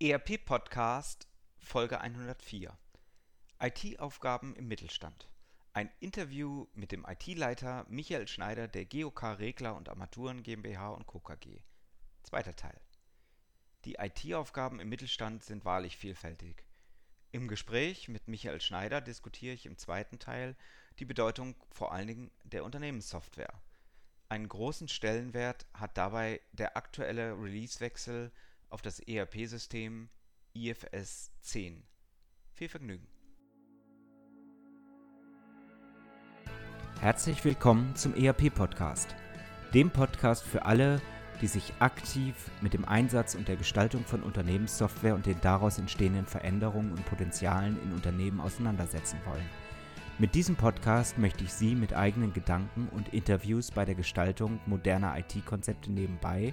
ERP Podcast Folge 104 IT-Aufgaben im Mittelstand. Ein Interview mit dem IT-Leiter Michael Schneider der GOK Regler und Armaturen GmbH und Co. KG. Zweiter Teil. Die IT-Aufgaben im Mittelstand sind wahrlich vielfältig. Im Gespräch mit Michael Schneider diskutiere ich im zweiten Teil die Bedeutung vor allen Dingen der Unternehmenssoftware. Einen großen Stellenwert hat dabei der aktuelle Releasewechsel auf das ERP-System IFS 10. Viel Vergnügen! Herzlich willkommen zum ERP-Podcast, dem Podcast für alle, die sich aktiv mit dem Einsatz und der Gestaltung von Unternehmenssoftware und den daraus entstehenden Veränderungen und Potenzialen in Unternehmen auseinandersetzen wollen. Mit diesem Podcast möchte ich Sie mit eigenen Gedanken und Interviews bei der Gestaltung moderner IT-Konzepte nebenbei,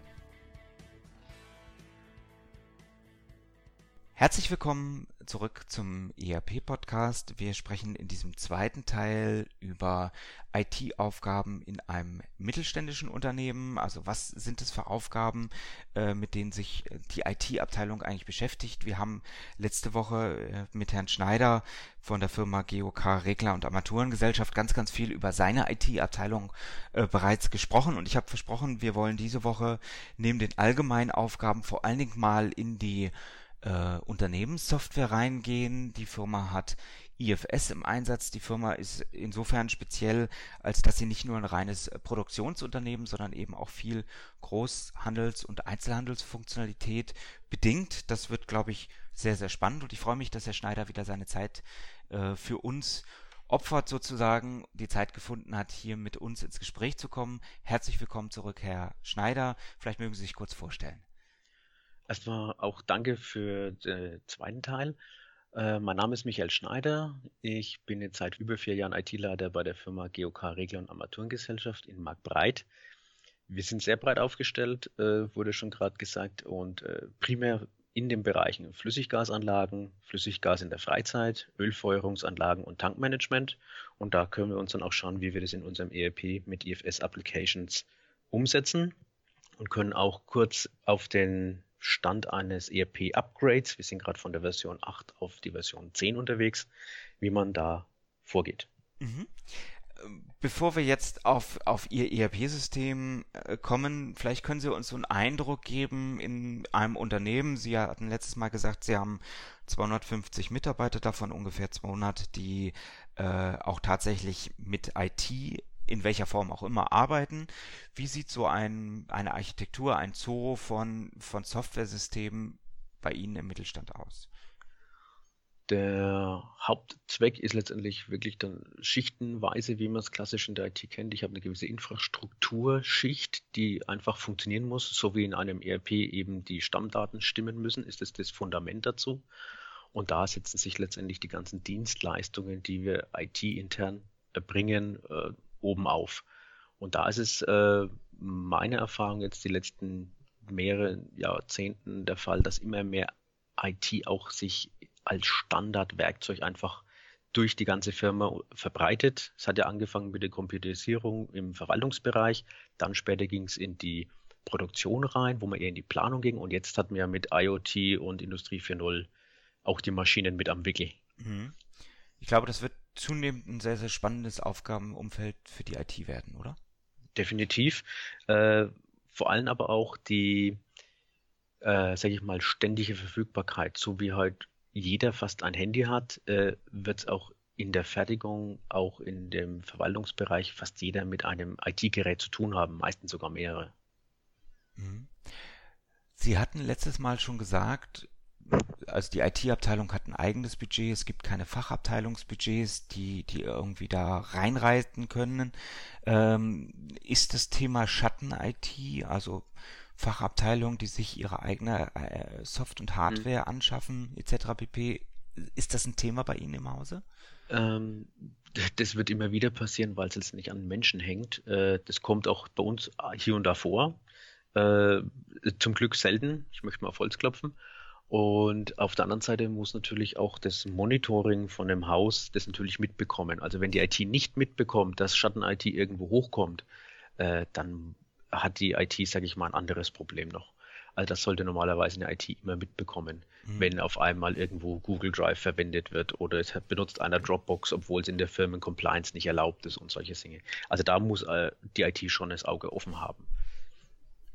Herzlich willkommen zurück zum ERP-Podcast. Wir sprechen in diesem zweiten Teil über IT-Aufgaben in einem mittelständischen Unternehmen. Also was sind es für Aufgaben, äh, mit denen sich die IT-Abteilung eigentlich beschäftigt? Wir haben letzte Woche äh, mit Herrn Schneider von der Firma GOK Regler und Armaturengesellschaft ganz, ganz viel über seine IT-Abteilung äh, bereits gesprochen. Und ich habe versprochen, wir wollen diese Woche neben den allgemeinen Aufgaben vor allen Dingen mal in die äh, Unternehmenssoftware reingehen. Die Firma hat IFS im Einsatz. Die Firma ist insofern speziell, als dass sie nicht nur ein reines Produktionsunternehmen, sondern eben auch viel Großhandels- und Einzelhandelsfunktionalität bedingt. Das wird, glaube ich, sehr, sehr spannend und ich freue mich, dass Herr Schneider wieder seine Zeit äh, für uns opfert sozusagen, die Zeit gefunden hat, hier mit uns ins Gespräch zu kommen. Herzlich willkommen zurück, Herr Schneider. Vielleicht mögen Sie sich kurz vorstellen. Erstmal auch danke für den zweiten Teil. Äh, mein Name ist Michael Schneider. Ich bin jetzt seit über vier Jahren IT-Leiter bei der Firma GOK Regler und Armaturengesellschaft in Marktbreit. Wir sind sehr breit aufgestellt, äh, wurde schon gerade gesagt, und äh, primär in den Bereichen Flüssiggasanlagen, Flüssiggas in der Freizeit, Ölfeuerungsanlagen und Tankmanagement. Und da können wir uns dann auch schauen, wie wir das in unserem ERP mit IFS Applications umsetzen und können auch kurz auf den Stand eines ERP-Upgrades, wir sind gerade von der Version 8 auf die Version 10 unterwegs, wie man da vorgeht. Mhm. Bevor wir jetzt auf, auf Ihr ERP-System äh, kommen, vielleicht können Sie uns so einen Eindruck geben in einem Unternehmen. Sie hatten letztes Mal gesagt, Sie haben 250 Mitarbeiter, davon ungefähr 200, die äh, auch tatsächlich mit IT in welcher Form auch immer arbeiten. Wie sieht so ein, eine Architektur, ein Zoo von, von Softwaresystemen bei Ihnen im Mittelstand aus? Der Hauptzweck ist letztendlich wirklich dann schichtenweise, wie man es klassisch in der IT kennt. Ich habe eine gewisse Infrastrukturschicht, die einfach funktionieren muss, so wie in einem ERP eben die Stammdaten stimmen müssen, ist es das Fundament dazu. Und da setzen sich letztendlich die ganzen Dienstleistungen, die wir IT-intern erbringen, äh, oben auf. Und da ist es äh, meine Erfahrung jetzt die letzten mehreren Jahrzehnten der Fall, dass immer mehr IT auch sich als Standardwerkzeug einfach durch die ganze Firma verbreitet. Es hat ja angefangen mit der Computerisierung im Verwaltungsbereich, dann später ging es in die Produktion rein, wo man eher in die Planung ging und jetzt hat man ja mit IoT und Industrie 4.0 auch die Maschinen mit am Wickel. Mhm. Ich glaube, das wird zunehmend ein sehr, sehr spannendes Aufgabenumfeld für die IT werden, oder? Definitiv. Äh, vor allem aber auch die, äh, sage ich mal, ständige Verfügbarkeit. So wie halt jeder fast ein Handy hat, äh, wird es auch in der Fertigung, auch in dem Verwaltungsbereich fast jeder mit einem IT-Gerät zu tun haben, meistens sogar mehrere. Mhm. Sie hatten letztes Mal schon gesagt, also die IT-Abteilung hat ein eigenes Budget, es gibt keine Fachabteilungsbudgets, die, die irgendwie da reinreiten können. Ähm, ist das Thema Schatten-IT, also Fachabteilungen, die sich ihre eigene äh, Soft- und Hardware mhm. anschaffen, etc. pp., Ist das ein Thema bei Ihnen im Hause? Ähm, das wird immer wieder passieren, weil es jetzt nicht an Menschen hängt. Äh, das kommt auch bei uns hier und da vor. Äh, zum Glück selten. Ich möchte mal auf Holz klopfen. Und auf der anderen Seite muss natürlich auch das Monitoring von dem Haus das natürlich mitbekommen. Also wenn die IT nicht mitbekommt, dass Schatten-IT irgendwo hochkommt, äh, dann hat die IT, sage ich mal, ein anderes Problem noch. Also das sollte normalerweise eine IT immer mitbekommen, mhm. wenn auf einmal irgendwo Google Drive verwendet wird oder es benutzt einer Dropbox, obwohl es in der Firmen Compliance nicht erlaubt ist und solche Dinge. Also da muss äh, die IT schon das Auge offen haben.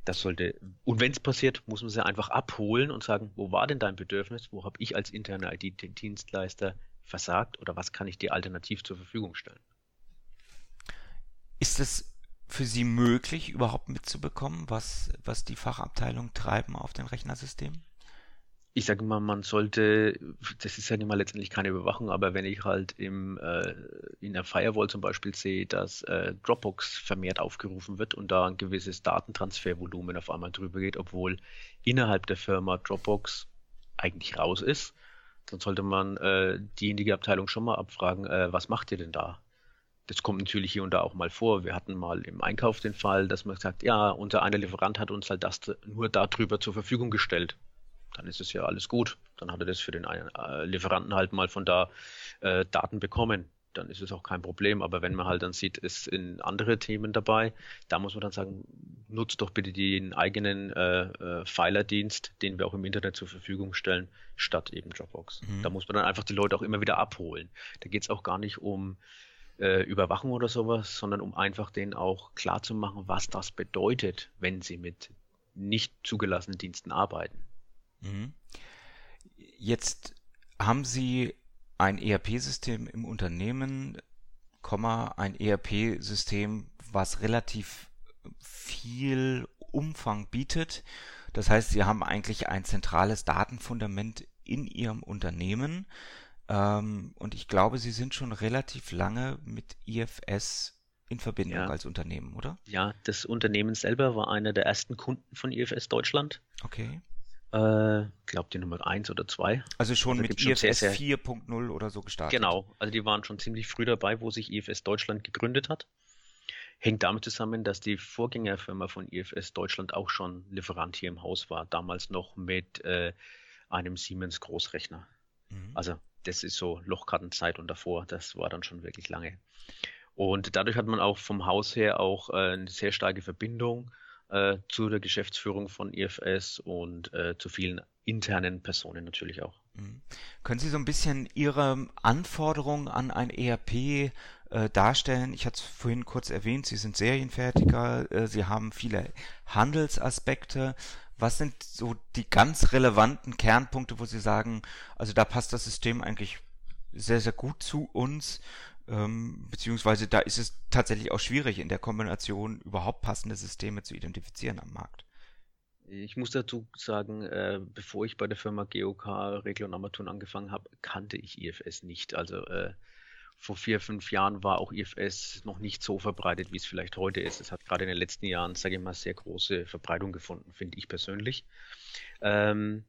Das sollte, und wenn es passiert, muss man sie einfach abholen und sagen, wo war denn dein Bedürfnis? Wo habe ich als interner IT-Dienstleister versagt oder was kann ich dir alternativ zur Verfügung stellen? Ist es für Sie möglich, überhaupt mitzubekommen, was, was die Fachabteilungen treiben auf den Rechnersystemen? Ich sage mal, man sollte, das ist ja nicht mal letztendlich keine Überwachung, aber wenn ich halt im, äh, in der Firewall zum Beispiel sehe, dass äh, Dropbox vermehrt aufgerufen wird und da ein gewisses Datentransfervolumen auf einmal drüber geht, obwohl innerhalb der Firma Dropbox eigentlich raus ist, dann sollte man äh, diejenige Abteilung schon mal abfragen, äh, was macht ihr denn da? Das kommt natürlich hier und da auch mal vor. Wir hatten mal im Einkauf den Fall, dass man sagt, ja, unser einer Lieferant hat uns halt das nur darüber zur Verfügung gestellt dann ist es ja alles gut. Dann hat er das für den äh, Lieferanten halt mal von da äh, Daten bekommen. Dann ist es auch kein Problem. Aber wenn man halt dann sieht, es sind andere Themen dabei, da muss man dann sagen, nutzt doch bitte den eigenen äh, äh, Filer-Dienst, den wir auch im Internet zur Verfügung stellen, statt eben Dropbox. Mhm. Da muss man dann einfach die Leute auch immer wieder abholen. Da geht es auch gar nicht um äh, Überwachung oder sowas, sondern um einfach denen auch klar zu machen, was das bedeutet, wenn sie mit nicht zugelassenen Diensten arbeiten. Mhm. Jetzt haben Sie ein ERP-System im Unternehmen, ein ERP-System, was relativ viel Umfang bietet. Das heißt, Sie haben eigentlich ein zentrales Datenfundament in Ihrem Unternehmen. Ähm, und ich glaube, Sie sind schon relativ lange mit IFS in Verbindung ja. als Unternehmen, oder? Ja, das Unternehmen selber war einer der ersten Kunden von IFS Deutschland. Okay. Äh, glaube die Nummer 1 oder 2. Also schon also mit IFS 4.0 oder so gestartet. Genau, also die waren schon ziemlich früh dabei, wo sich IFS Deutschland gegründet hat. Hängt damit zusammen, dass die Vorgängerfirma von IFS Deutschland auch schon Lieferant hier im Haus war, damals noch mit äh, einem Siemens Großrechner. Mhm. Also das ist so Lochkartenzeit und davor, das war dann schon wirklich lange. Und dadurch hat man auch vom Haus her auch äh, eine sehr starke Verbindung äh, zu der Geschäftsführung von IFS und äh, zu vielen internen Personen natürlich auch. Mhm. Können Sie so ein bisschen Ihre Anforderungen an ein ERP äh, darstellen? Ich hatte es vorhin kurz erwähnt, Sie sind Serienfertiger, äh, Sie haben viele Handelsaspekte. Was sind so die ganz relevanten Kernpunkte, wo Sie sagen, also da passt das System eigentlich sehr, sehr gut zu uns ähm, beziehungsweise da ist es tatsächlich auch schwierig, in der Kombination überhaupt passende Systeme zu identifizieren am Markt. Ich muss dazu sagen, äh, bevor ich bei der Firma GOK Regler und Armaturen angefangen habe, kannte ich IFS nicht. Also äh, vor vier, fünf Jahren war auch IFS noch nicht so verbreitet, wie es vielleicht heute ist. Es hat gerade in den letzten Jahren, sage ich mal, sehr große Verbreitung gefunden, finde ich persönlich. Ähm,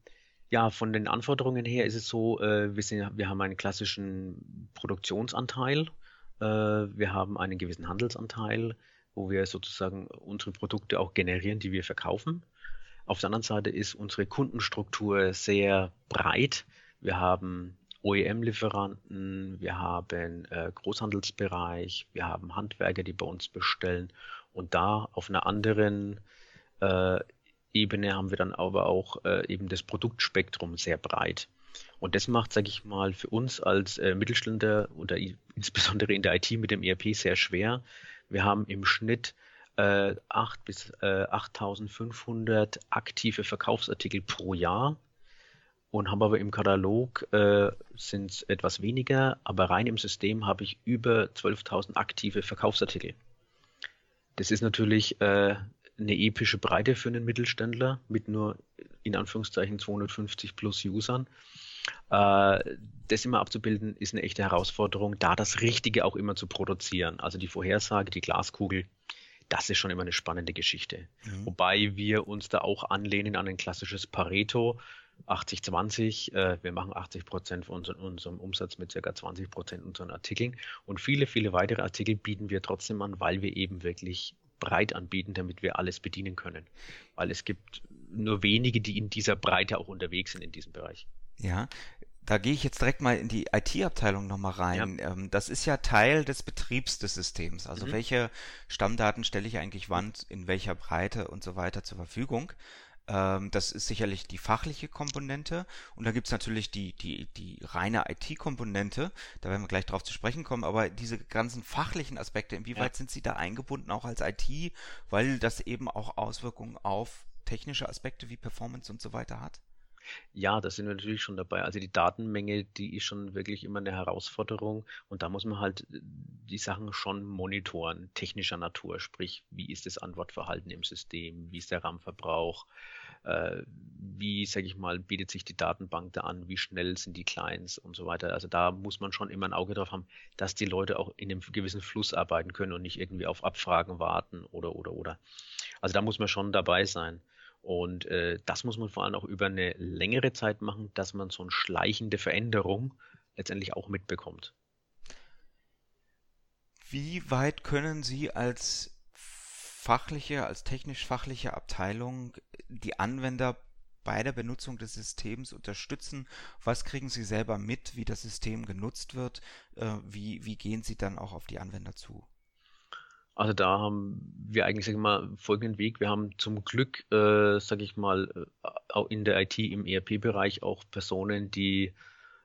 ja, von den Anforderungen her ist es so, äh, wir, sind, wir haben einen klassischen Produktionsanteil, wir haben einen gewissen Handelsanteil, wo wir sozusagen unsere Produkte auch generieren, die wir verkaufen. Auf der anderen Seite ist unsere Kundenstruktur sehr breit. Wir haben OEM-Lieferanten, wir haben äh, Großhandelsbereich, wir haben Handwerker, die bei uns bestellen und da auf einer anderen äh, Ebene haben wir dann aber auch äh, eben das Produktspektrum sehr breit. Und das macht, sage ich mal, für uns als äh, Mittelständler oder insbesondere in der IT mit dem ERP sehr schwer. Wir haben im Schnitt äh, 8 bis äh, 8500 aktive Verkaufsartikel pro Jahr und haben aber im Katalog äh, sind es etwas weniger, aber rein im System habe ich über 12.000 aktive Verkaufsartikel. Das ist natürlich äh, eine epische Breite für einen Mittelständler mit nur in Anführungszeichen 250 plus Usern. Äh, das immer abzubilden, ist eine echte Herausforderung, da das Richtige auch immer zu produzieren. Also die Vorhersage, die Glaskugel, das ist schon immer eine spannende Geschichte. Mhm. Wobei wir uns da auch anlehnen an ein klassisches Pareto. 80-20. Äh, wir machen 80 Prozent von unserem, unserem Umsatz mit ca. 20 Prozent unseren Artikeln. Und viele, viele weitere Artikel bieten wir trotzdem an, weil wir eben wirklich breit anbieten, damit wir alles bedienen können. Weil es gibt nur wenige, die in dieser Breite auch unterwegs sind in diesem Bereich. Ja, da gehe ich jetzt direkt mal in die IT-Abteilung nochmal rein. Ja. Ähm, das ist ja Teil des Betriebs des Systems. Also mhm. welche Stammdaten stelle ich eigentlich wann, in welcher Breite und so weiter zur Verfügung. Ähm, das ist sicherlich die fachliche Komponente. Und da gibt es natürlich die, die, die reine IT-Komponente. Da werden wir gleich drauf zu sprechen kommen. Aber diese ganzen fachlichen Aspekte, inwieweit ja. sind Sie da eingebunden, auch als IT, weil das eben auch Auswirkungen auf technische Aspekte wie Performance und so weiter hat? Ja, da sind wir natürlich schon dabei. Also die Datenmenge, die ist schon wirklich immer eine Herausforderung und da muss man halt äh, die Sachen schon monitoren, technischer Natur, sprich, wie ist das Antwortverhalten im System, wie ist der RAM-Verbrauch, äh, wie, sage ich mal, bietet sich die Datenbank da an, wie schnell sind die Clients und so weiter. Also da muss man schon immer ein Auge drauf haben, dass die Leute auch in einem gewissen Fluss arbeiten können und nicht irgendwie auf Abfragen warten oder oder oder. Also da muss man schon dabei sein. Und äh, das muss man vor allem auch über eine längere Zeit machen, dass man so eine schleichende Veränderung letztendlich auch mitbekommt. Wie weit können Sie als fachliche, als technisch-fachliche Abteilung die Anwender bei der Benutzung des Systems unterstützen? Was kriegen Sie selber mit, wie das System genutzt wird? Äh, wie, wie gehen Sie dann auch auf die Anwender zu? Also da haben wir eigentlich, sag ich mal, folgenden Weg. Wir haben zum Glück, äh, sage ich mal, äh, auch in der IT im ERP-Bereich auch Personen, die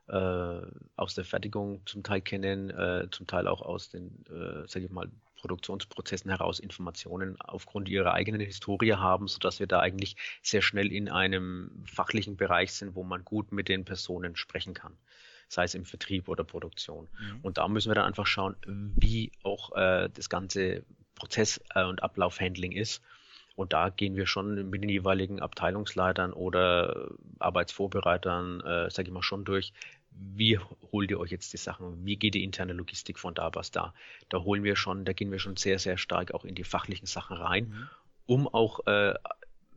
äh, aus der Fertigung zum Teil kennen, äh, zum Teil auch aus den, äh, sage ich mal, Produktionsprozessen heraus Informationen aufgrund ihrer eigenen Historie haben, sodass wir da eigentlich sehr schnell in einem fachlichen Bereich sind, wo man gut mit den Personen sprechen kann sei es im Vertrieb oder Produktion. Mhm. Und da müssen wir dann einfach schauen, wie auch äh, das ganze Prozess- äh, und Ablaufhandling ist. Und da gehen wir schon mit den jeweiligen Abteilungsleitern oder Arbeitsvorbereitern, äh, sage ich mal, schon durch. Wie holt ihr euch jetzt die Sachen? Wie geht die interne Logistik von da was da? Da holen wir schon, da gehen wir schon sehr, sehr stark auch in die fachlichen Sachen rein, mhm. um auch äh,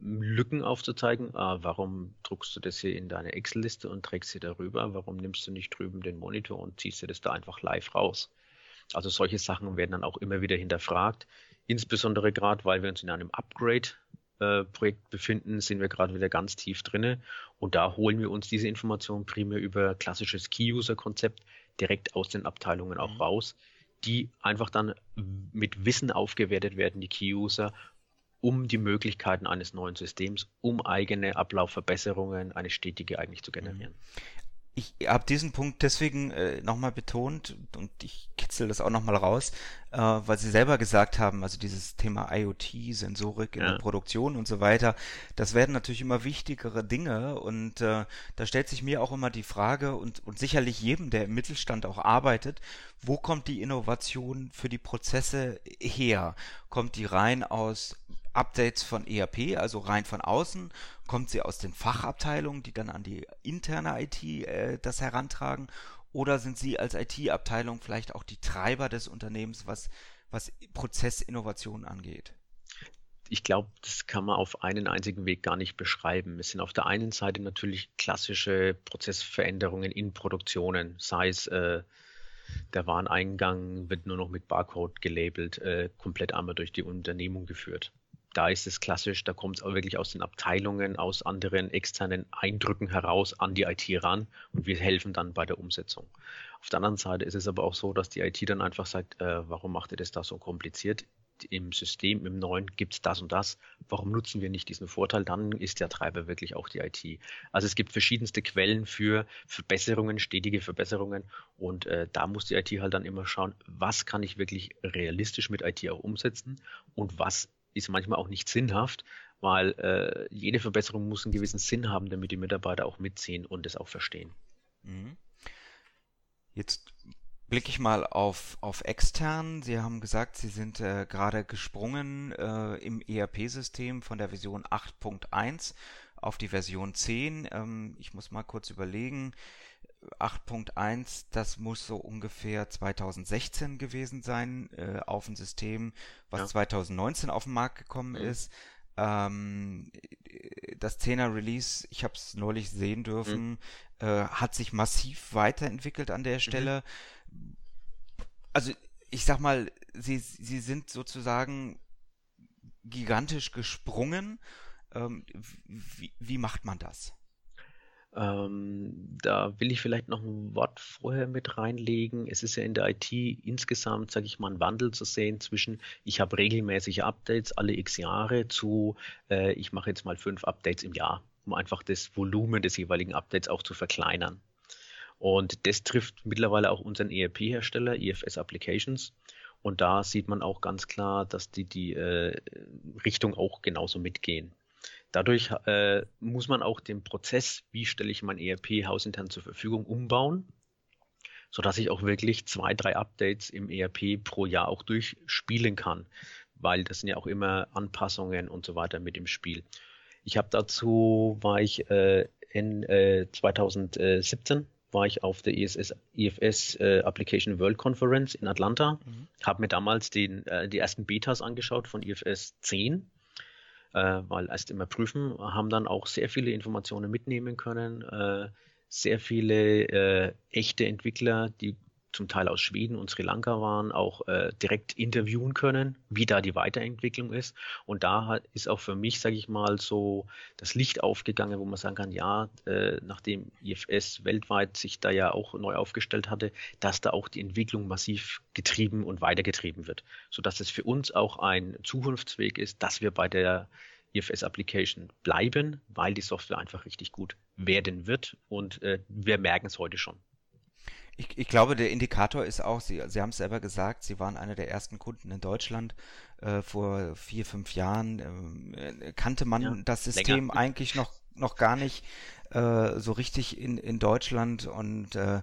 Lücken aufzuzeigen. Ah, warum druckst du das hier in deine Excel-Liste und trägst sie darüber? Warum nimmst du nicht drüben den Monitor und ziehst dir das da einfach live raus? Also solche Sachen werden dann auch immer wieder hinterfragt. Insbesondere gerade, weil wir uns in einem Upgrade-Projekt äh, befinden, sind wir gerade wieder ganz tief drinne und da holen wir uns diese Informationen primär über klassisches Key-User-Konzept direkt aus den Abteilungen auch mhm. raus, die einfach dann mit Wissen aufgewertet werden, die Key-User, um die Möglichkeiten eines neuen Systems, um eigene Ablaufverbesserungen, eine stetige eigentlich zu generieren. Ich habe diesen Punkt deswegen äh, nochmal betont und ich kitzel das auch nochmal raus, äh, weil Sie selber gesagt haben, also dieses Thema IoT, Sensorik in ja. der Produktion und so weiter, das werden natürlich immer wichtigere Dinge und äh, da stellt sich mir auch immer die Frage und, und sicherlich jedem, der im Mittelstand auch arbeitet, wo kommt die Innovation für die Prozesse her? Kommt die rein aus Updates von ERP, also rein von außen, kommt sie aus den Fachabteilungen, die dann an die interne IT äh, das herantragen, oder sind Sie als IT-Abteilung vielleicht auch die Treiber des Unternehmens, was, was Prozessinnovation angeht? ich glaube, das kann man auf einen einzigen Weg gar nicht beschreiben. Es sind auf der einen Seite natürlich klassische Prozessveränderungen in Produktionen, sei es äh, der Wareneingang wird nur noch mit Barcode gelabelt, äh, komplett einmal durch die Unternehmung geführt da ist es klassisch, da kommt es auch wirklich aus den Abteilungen, aus anderen externen Eindrücken heraus an die IT ran und wir helfen dann bei der Umsetzung. Auf der anderen Seite ist es aber auch so, dass die IT dann einfach sagt, äh, warum macht ihr das da so kompliziert? Im System, im neuen gibt es das und das. Warum nutzen wir nicht diesen Vorteil? Dann ist der Treiber wirklich auch die IT. Also es gibt verschiedenste Quellen für Verbesserungen, stetige Verbesserungen und äh, da muss die IT halt dann immer schauen, was kann ich wirklich realistisch mit IT auch umsetzen und was ist manchmal auch nicht sinnhaft, weil äh, jede Verbesserung muss einen gewissen Sinn haben, damit die Mitarbeiter auch mitziehen und es auch verstehen. Mhm. Jetzt blicke ich mal auf, auf extern. Sie haben gesagt, Sie sind äh, gerade gesprungen äh, im ERP-System von der Version 8.1 auf die Version 10. Ähm, ich muss mal kurz überlegen. 8.1, das muss so ungefähr 2016 gewesen sein, äh, auf ein System, was ja. 2019 auf den Markt gekommen mhm. ist. Ähm, das 10er Release, ich habe es neulich sehen dürfen, mhm. äh, hat sich massiv weiterentwickelt an der mhm. Stelle. Mhm. Also ich sag mal, sie, sie sind sozusagen gigantisch gesprungen. Ähm, wie, wie macht man das? Ähm, da will ich vielleicht noch ein Wort vorher mit reinlegen. Es ist ja in der IT insgesamt, sage ich mal, ein Wandel zu sehen zwischen, ich habe regelmäßige Updates alle x Jahre zu, äh, ich mache jetzt mal fünf Updates im Jahr, um einfach das Volumen des jeweiligen Updates auch zu verkleinern. Und das trifft mittlerweile auch unseren ERP-Hersteller, EFS Applications. Und da sieht man auch ganz klar, dass die die äh, Richtung auch genauso mitgehen. Dadurch äh, muss man auch den Prozess, wie stelle ich mein ERP hausintern zur Verfügung, umbauen, sodass ich auch wirklich zwei, drei Updates im ERP pro Jahr auch durchspielen kann, weil das sind ja auch immer Anpassungen und so weiter mit im Spiel. Ich habe dazu, war ich äh, in äh, 2017 war ich auf der ESS, EFS äh, Application World Conference in Atlanta, mhm. habe mir damals den, äh, die ersten Betas angeschaut von EFS 10 äh, weil erst immer prüfen, haben dann auch sehr viele Informationen mitnehmen können, äh, sehr viele äh, echte Entwickler, die zum Teil aus Schweden und Sri Lanka waren, auch äh, direkt interviewen können, wie da die Weiterentwicklung ist. Und da ist auch für mich, sage ich mal, so das Licht aufgegangen, wo man sagen kann, ja, äh, nachdem IFS weltweit sich da ja auch neu aufgestellt hatte, dass da auch die Entwicklung massiv getrieben und weitergetrieben wird, sodass es für uns auch ein Zukunftsweg ist, dass wir bei der IFS Application bleiben, weil die Software einfach richtig gut werden wird und äh, wir merken es heute schon. Ich, ich, glaube, der Indikator ist auch, Sie, Sie haben es selber gesagt, Sie waren einer der ersten Kunden in Deutschland äh, vor vier, fünf Jahren. Äh, kannte man ja, das System länger. eigentlich noch, noch gar nicht äh, so richtig in, in Deutschland und äh,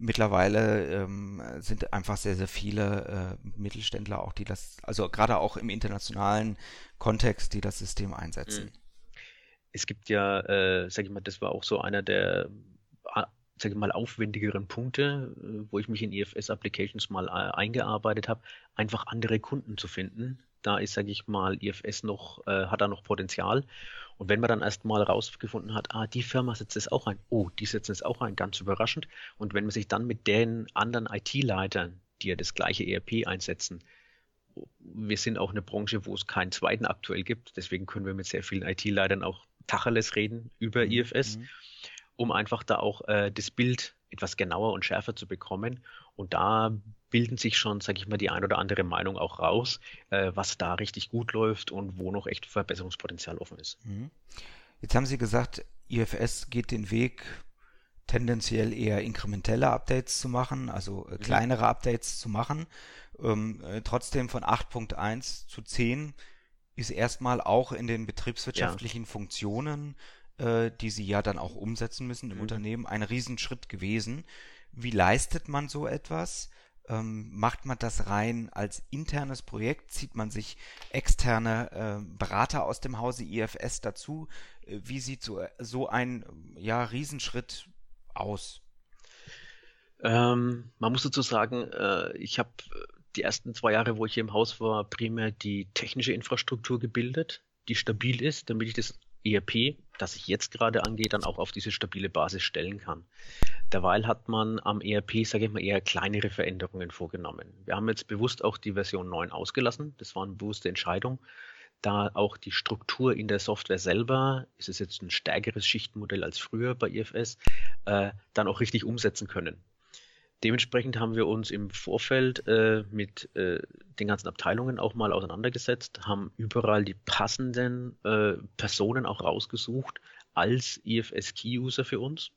mittlerweile ähm, sind einfach sehr, sehr viele äh, Mittelständler auch, die das, also gerade auch im internationalen Kontext, die das System einsetzen. Mhm. Es gibt ja, äh, sag ich mal, das war auch so einer der sage ich mal, aufwendigeren Punkte, äh, wo ich mich in EFS Applications mal äh, eingearbeitet habe, einfach andere Kunden zu finden. Da ist, sage ich mal, EFS noch, äh, hat da noch Potenzial. Und wenn man dann erst mal rausgefunden hat, ah, die Firma setzt es auch ein, oh, die setzen es auch ein, ganz überraschend. Und wenn man sich dann mit den anderen IT-Leitern, die ja das gleiche ERP einsetzen, wir sind auch eine Branche, wo es keinen zweiten aktuell gibt, deswegen können wir mit sehr vielen IT-Leitern auch Tacheles reden über. IFS. Mhm um einfach da auch äh, das Bild etwas genauer und schärfer zu bekommen. Und da bilden sich schon, sage ich mal, die ein oder andere Meinung auch raus, äh, was da richtig gut läuft und wo noch echt Verbesserungspotenzial offen ist. Mhm. Jetzt haben Sie gesagt, IFS geht den Weg, tendenziell eher inkrementelle Updates zu machen, also äh, mhm. kleinere Updates zu machen. Ähm, äh, trotzdem von 8.1 zu 10 ist erstmal auch in den betriebswirtschaftlichen ja. Funktionen äh, die sie ja dann auch umsetzen müssen im mhm. Unternehmen, ein Riesenschritt gewesen. Wie leistet man so etwas? Ähm, macht man das rein als internes Projekt? Zieht man sich externe äh, Berater aus dem Hause IFS dazu? Äh, wie sieht so, so ein ja, Riesenschritt aus? Ähm, man muss dazu sagen, äh, ich habe die ersten zwei Jahre, wo ich hier im Haus war, primär die technische Infrastruktur gebildet, die stabil ist, damit ich das ERP, das sich jetzt gerade angeht, dann auch auf diese stabile Basis stellen kann. Derweil hat man am ERP, sage ich mal, eher kleinere Veränderungen vorgenommen. Wir haben jetzt bewusst auch die Version 9 ausgelassen. Das war eine bewusste Entscheidung, da auch die Struktur in der Software selber, ist es jetzt ein stärkeres Schichtenmodell als früher bei IFS, äh, dann auch richtig umsetzen können. Dementsprechend haben wir uns im Vorfeld äh, mit äh, den ganzen Abteilungen auch mal auseinandergesetzt, haben überall die passenden äh, Personen auch rausgesucht als IFS-Key-User für uns,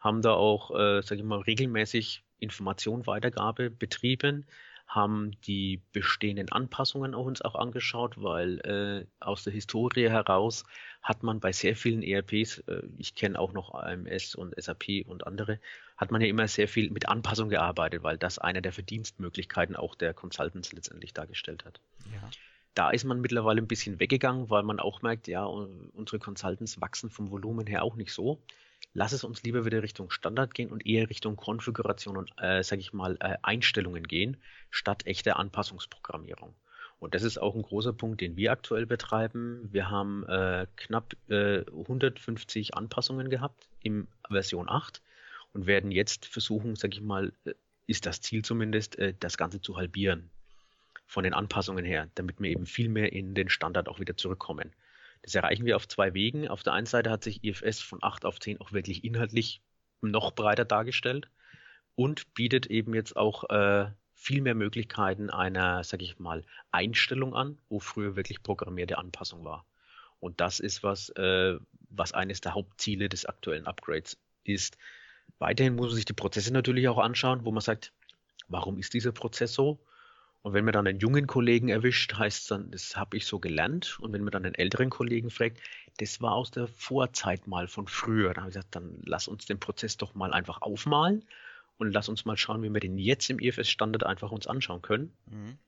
haben da auch, äh, sage ich mal, regelmäßig Informationweitergabe betrieben, haben die bestehenden Anpassungen auch uns auch angeschaut, weil äh, aus der Historie heraus hat man bei sehr vielen ERPs, äh, ich kenne auch noch AMS und SAP und andere, hat man ja immer sehr viel mit Anpassung gearbeitet, weil das eine der Verdienstmöglichkeiten auch der Consultants letztendlich dargestellt hat. Ja. Da ist man mittlerweile ein bisschen weggegangen, weil man auch merkt, ja, unsere Consultants wachsen vom Volumen her auch nicht so lass es uns lieber wieder Richtung Standard gehen und eher Richtung Konfiguration und, äh, sage ich mal, äh, Einstellungen gehen, statt echter Anpassungsprogrammierung. Und das ist auch ein großer Punkt, den wir aktuell betreiben. Wir haben äh, knapp äh, 150 Anpassungen gehabt im Version 8 und werden jetzt versuchen, sage ich mal, äh, ist das Ziel zumindest, äh, das Ganze zu halbieren von den Anpassungen her, damit wir eben viel mehr in den Standard auch wieder zurückkommen. Das erreichen wir auf zwei Wegen. Auf der einen Seite hat sich IFS von 8 auf 10 auch wirklich inhaltlich noch breiter dargestellt und bietet eben jetzt auch äh, viel mehr Möglichkeiten einer, sag ich mal, Einstellung an, wo früher wirklich programmierte Anpassung war. Und das ist was, äh, was eines der Hauptziele des aktuellen Upgrades ist. Weiterhin muss man sich die Prozesse natürlich auch anschauen, wo man sagt, warum ist dieser Prozess so? Und wenn man dann einen jungen Kollegen erwischt, heißt es dann, das habe ich so gelernt. Und wenn man dann einen älteren Kollegen fragt, das war aus der Vorzeit mal von früher. Dann habe ich gesagt, dann lass uns den Prozess doch mal einfach aufmalen und lass uns mal schauen, wie wir den jetzt im IFS-Standard einfach uns anschauen können. Mhm.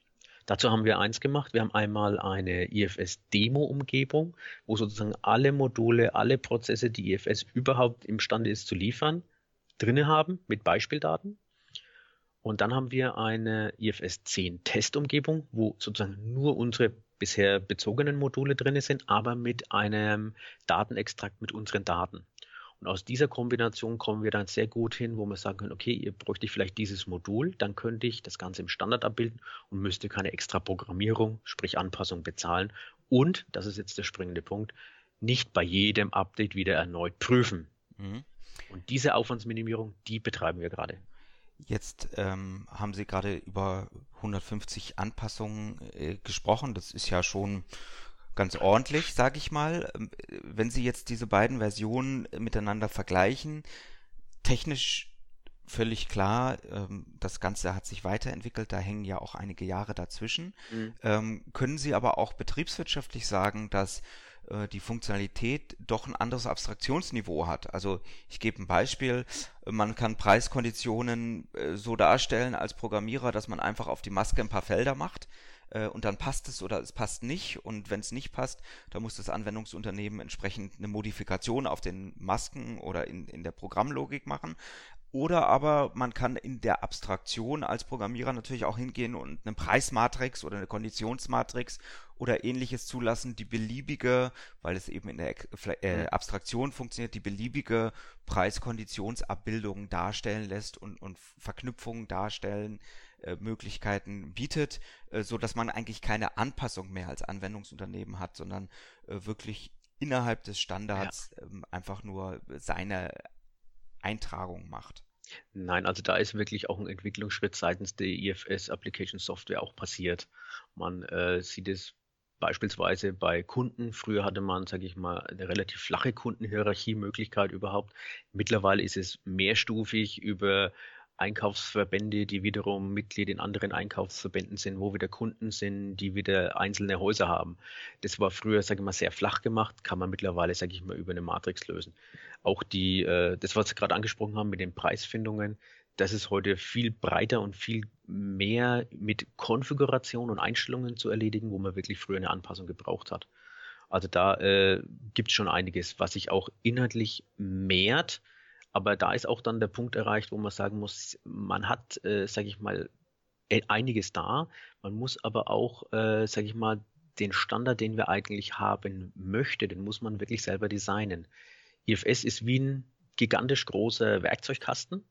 Dazu haben wir eins gemacht. Wir haben einmal eine IFS-Demo-Umgebung, wo sozusagen alle Module, alle Prozesse, die IFS überhaupt imstande ist zu liefern, drinne haben mit Beispieldaten. Und dann haben wir eine IFS 10 Testumgebung, wo sozusagen nur unsere bisher bezogenen Module drin sind, aber mit einem Datenextrakt mit unseren Daten. Und aus dieser Kombination kommen wir dann sehr gut hin, wo wir sagen können, okay, ihr bräuchte vielleicht dieses Modul, dann könnte ich das Ganze im Standard abbilden und müsste keine extra Programmierung, sprich Anpassung bezahlen. Und, das ist jetzt der springende Punkt, nicht bei jedem Update wieder erneut prüfen. Mhm. Und diese Aufwandsminimierung, die betreiben wir gerade. Jetzt ähm, haben Sie gerade über 150 Anpassungen äh, gesprochen. Das ist ja schon ganz ordentlich, sage ich mal. Ähm, wenn Sie jetzt diese beiden Versionen miteinander vergleichen, technisch völlig klar, ähm, das Ganze hat sich weiterentwickelt, da hängen ja auch einige Jahre dazwischen. Mhm. Ähm, können Sie aber auch betriebswirtschaftlich sagen, dass äh, die Funktionalität doch ein anderes Abstraktionsniveau hat. Also ich gebe ein Beispiel, man kann Preiskonditionen äh, so darstellen als Programmierer, dass man einfach auf die Maske ein paar Felder macht äh, und dann passt es oder es passt nicht und wenn es nicht passt, dann muss das Anwendungsunternehmen entsprechend eine Modifikation auf den Masken oder in, in der Programmlogik machen. Oder aber man kann in der Abstraktion als Programmierer natürlich auch hingehen und eine Preismatrix oder eine Konditionsmatrix oder ähnliches zulassen, die beliebige, weil es eben in der äh. Abstraktion funktioniert, die beliebige Preiskonditionsabbildung darstellen lässt und, und Verknüpfungen darstellen, äh, Möglichkeiten bietet, äh, so dass man eigentlich keine Anpassung mehr als Anwendungsunternehmen hat, sondern äh, wirklich innerhalb des Standards ja. ähm, einfach nur seine Eintragung macht. Nein, also da ist wirklich auch ein Entwicklungsschritt seitens der IFS Application Software auch passiert. Man äh, sieht es beispielsweise bei Kunden. Früher hatte man, sage ich mal, eine relativ flache Kundenhierarchie-Möglichkeit überhaupt. Mittlerweile ist es mehrstufig über Einkaufsverbände, die wiederum Mitglied in anderen Einkaufsverbänden sind, wo wieder Kunden sind, die wieder einzelne Häuser haben. Das war früher, sage ich mal, sehr flach gemacht, kann man mittlerweile, sage ich mal, über eine Matrix lösen. Auch die, äh, das, was Sie gerade angesprochen haben mit den Preisfindungen, das ist heute viel breiter und viel mehr mit Konfiguration und Einstellungen zu erledigen, wo man wirklich früher eine Anpassung gebraucht hat. Also da äh, gibt es schon einiges, was sich auch inhaltlich mehrt, aber da ist auch dann der Punkt erreicht, wo man sagen muss, man hat, äh, sage ich mal, e, einiges da. Man muss aber auch, äh, sage ich mal, den Standard, den wir eigentlich haben möchte, den muss man wirklich selber designen. IFS ist wie ein gigantisch großer Werkzeugkasten,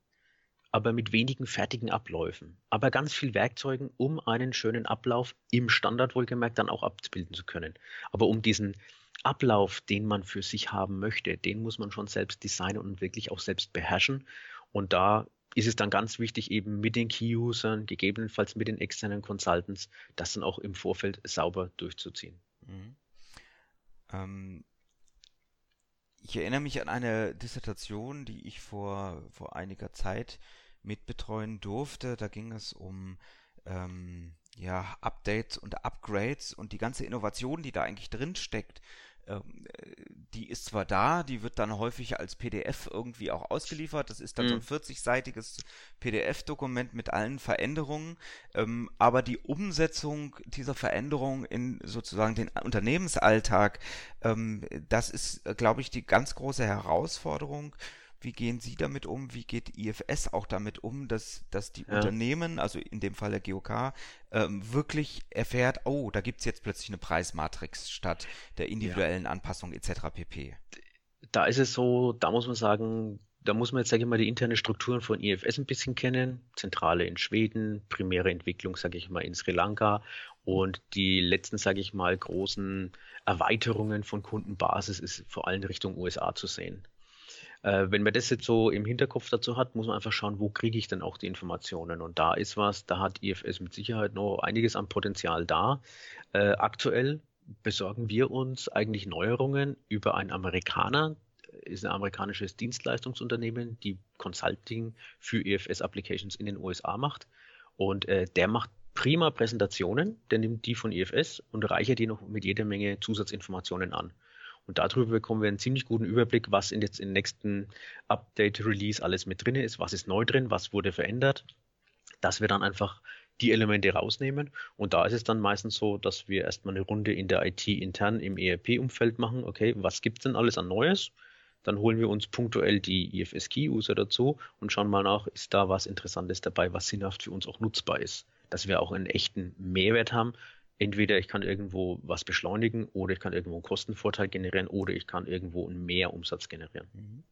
aber mit wenigen fertigen Abläufen. Aber ganz viel Werkzeugen, um einen schönen Ablauf im Standard wohlgemerkt dann auch abbilden zu können. Aber um diesen Ablauf, den man für sich haben möchte, den muss man schon selbst designen und wirklich auch selbst beherrschen. Und da ist es dann ganz wichtig, eben mit den Key-Usern, gegebenenfalls mit den externen Consultants, das dann auch im Vorfeld sauber durchzuziehen. Mhm. Ähm, ich erinnere mich an eine Dissertation, die ich vor, vor einiger Zeit mitbetreuen durfte. Da ging es um ähm, ja, Updates und Upgrades und die ganze Innovation, die da eigentlich drin steckt, ähm, die ist zwar da, die wird dann häufig als PDF irgendwie auch ausgeliefert. Das ist dann mhm. so ein 40-seitiges mhm. PDF-Dokument mit allen Veränderungen. Ähm, aber die Umsetzung dieser Veränderungen in sozusagen den Unternehmensalltag, ähm, das ist, glaube ich, die ganz große Herausforderung Wie gehen Sie damit um? Wie geht IFS auch damit um, dass, dass die Ja. Unternehmen, also in dem Fall der GOK, ähm, wirklich erfährt, oh, da gibt's jetzt plötzlich eine Preismatrix statt der individuellen Anpassung etc. pp. Da ist es so, da muss man sagen, da muss man jetzt, sage ich mal, die internen Strukturen von IFS ein bisschen kennen. Zentrale in Schweden, primäre Entwicklung, sage ich mal, in Sri Lanka und die letzten, sage ich mal, großen Erweiterungen von Kundenbasis ist vor allem Richtung USA zu sehen. Äh, wenn man das jetzt so im Hinterkopf dazu hat, muss man einfach schauen, wo kriege ich denn auch die Informationen? Und da ist was, da hat IFS mit Sicherheit noch einiges an Potenzial da. Äh, aktuell besorgen wir uns eigentlich Neuerungen über einen Amerikaner, ist ein amerikanisches Dienstleistungsunternehmen, die Consulting für EFS Applications in den USA macht. Und äh, der macht prima Präsentationen, der nimmt die von EFS und reichert die noch mit jeder Menge Zusatzinformationen an. Und darüber bekommen wir einen ziemlich guten Überblick, was in jetzt im nächsten Update-Release alles mit drin ist, was ist neu drin, was wurde verändert, dass wir dann einfach die Elemente rausnehmen. Und da ist es dann meistens so, dass wir erstmal eine Runde in der IT intern im ERP-Umfeld machen. Okay, was gibt es denn alles an Neues? Dann holen wir uns punktuell die IFS-Key-User dazu und schauen mal nach, ist da was Interessantes dabei, was sinnhaft für uns auch nutzbar ist. Dass wir auch einen echten Mehrwert haben. Entweder ich kann irgendwo was beschleunigen oder ich kann irgendwo einen Kostenvorteil generieren oder ich kann irgendwo einen Mehrumsatz generieren.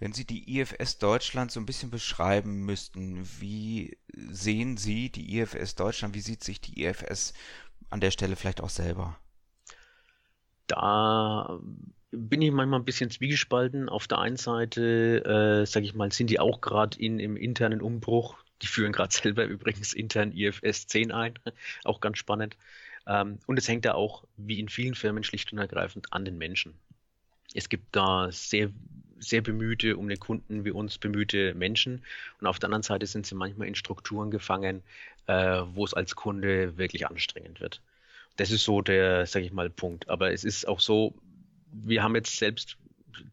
Wenn Sie die IFS Deutschland so ein bisschen beschreiben müssten, wie sehen Sie die IFS Deutschland? Wie sieht sich die IFS an der Stelle vielleicht auch selber? Da bin ich manchmal ein bisschen zwiegespalten. Auf der einen Seite, äh, sage ich mal, sind die auch gerade in, im internen Umbruch. Die führen gerade selber übrigens intern IFS 10 ein. auch ganz spannend. Ähm, und es hängt da auch, wie in vielen Firmen, schlicht und ergreifend an den Menschen. Es gibt da sehr, sehr bemühte, um den Kunden wie uns bemühte Menschen. Und auf der anderen Seite sind sie manchmal in Strukturen gefangen, äh, wo es als Kunde wirklich anstrengend wird. Das ist so der, sage ich mal, Punkt. Aber es ist auch so, wir haben jetzt selbst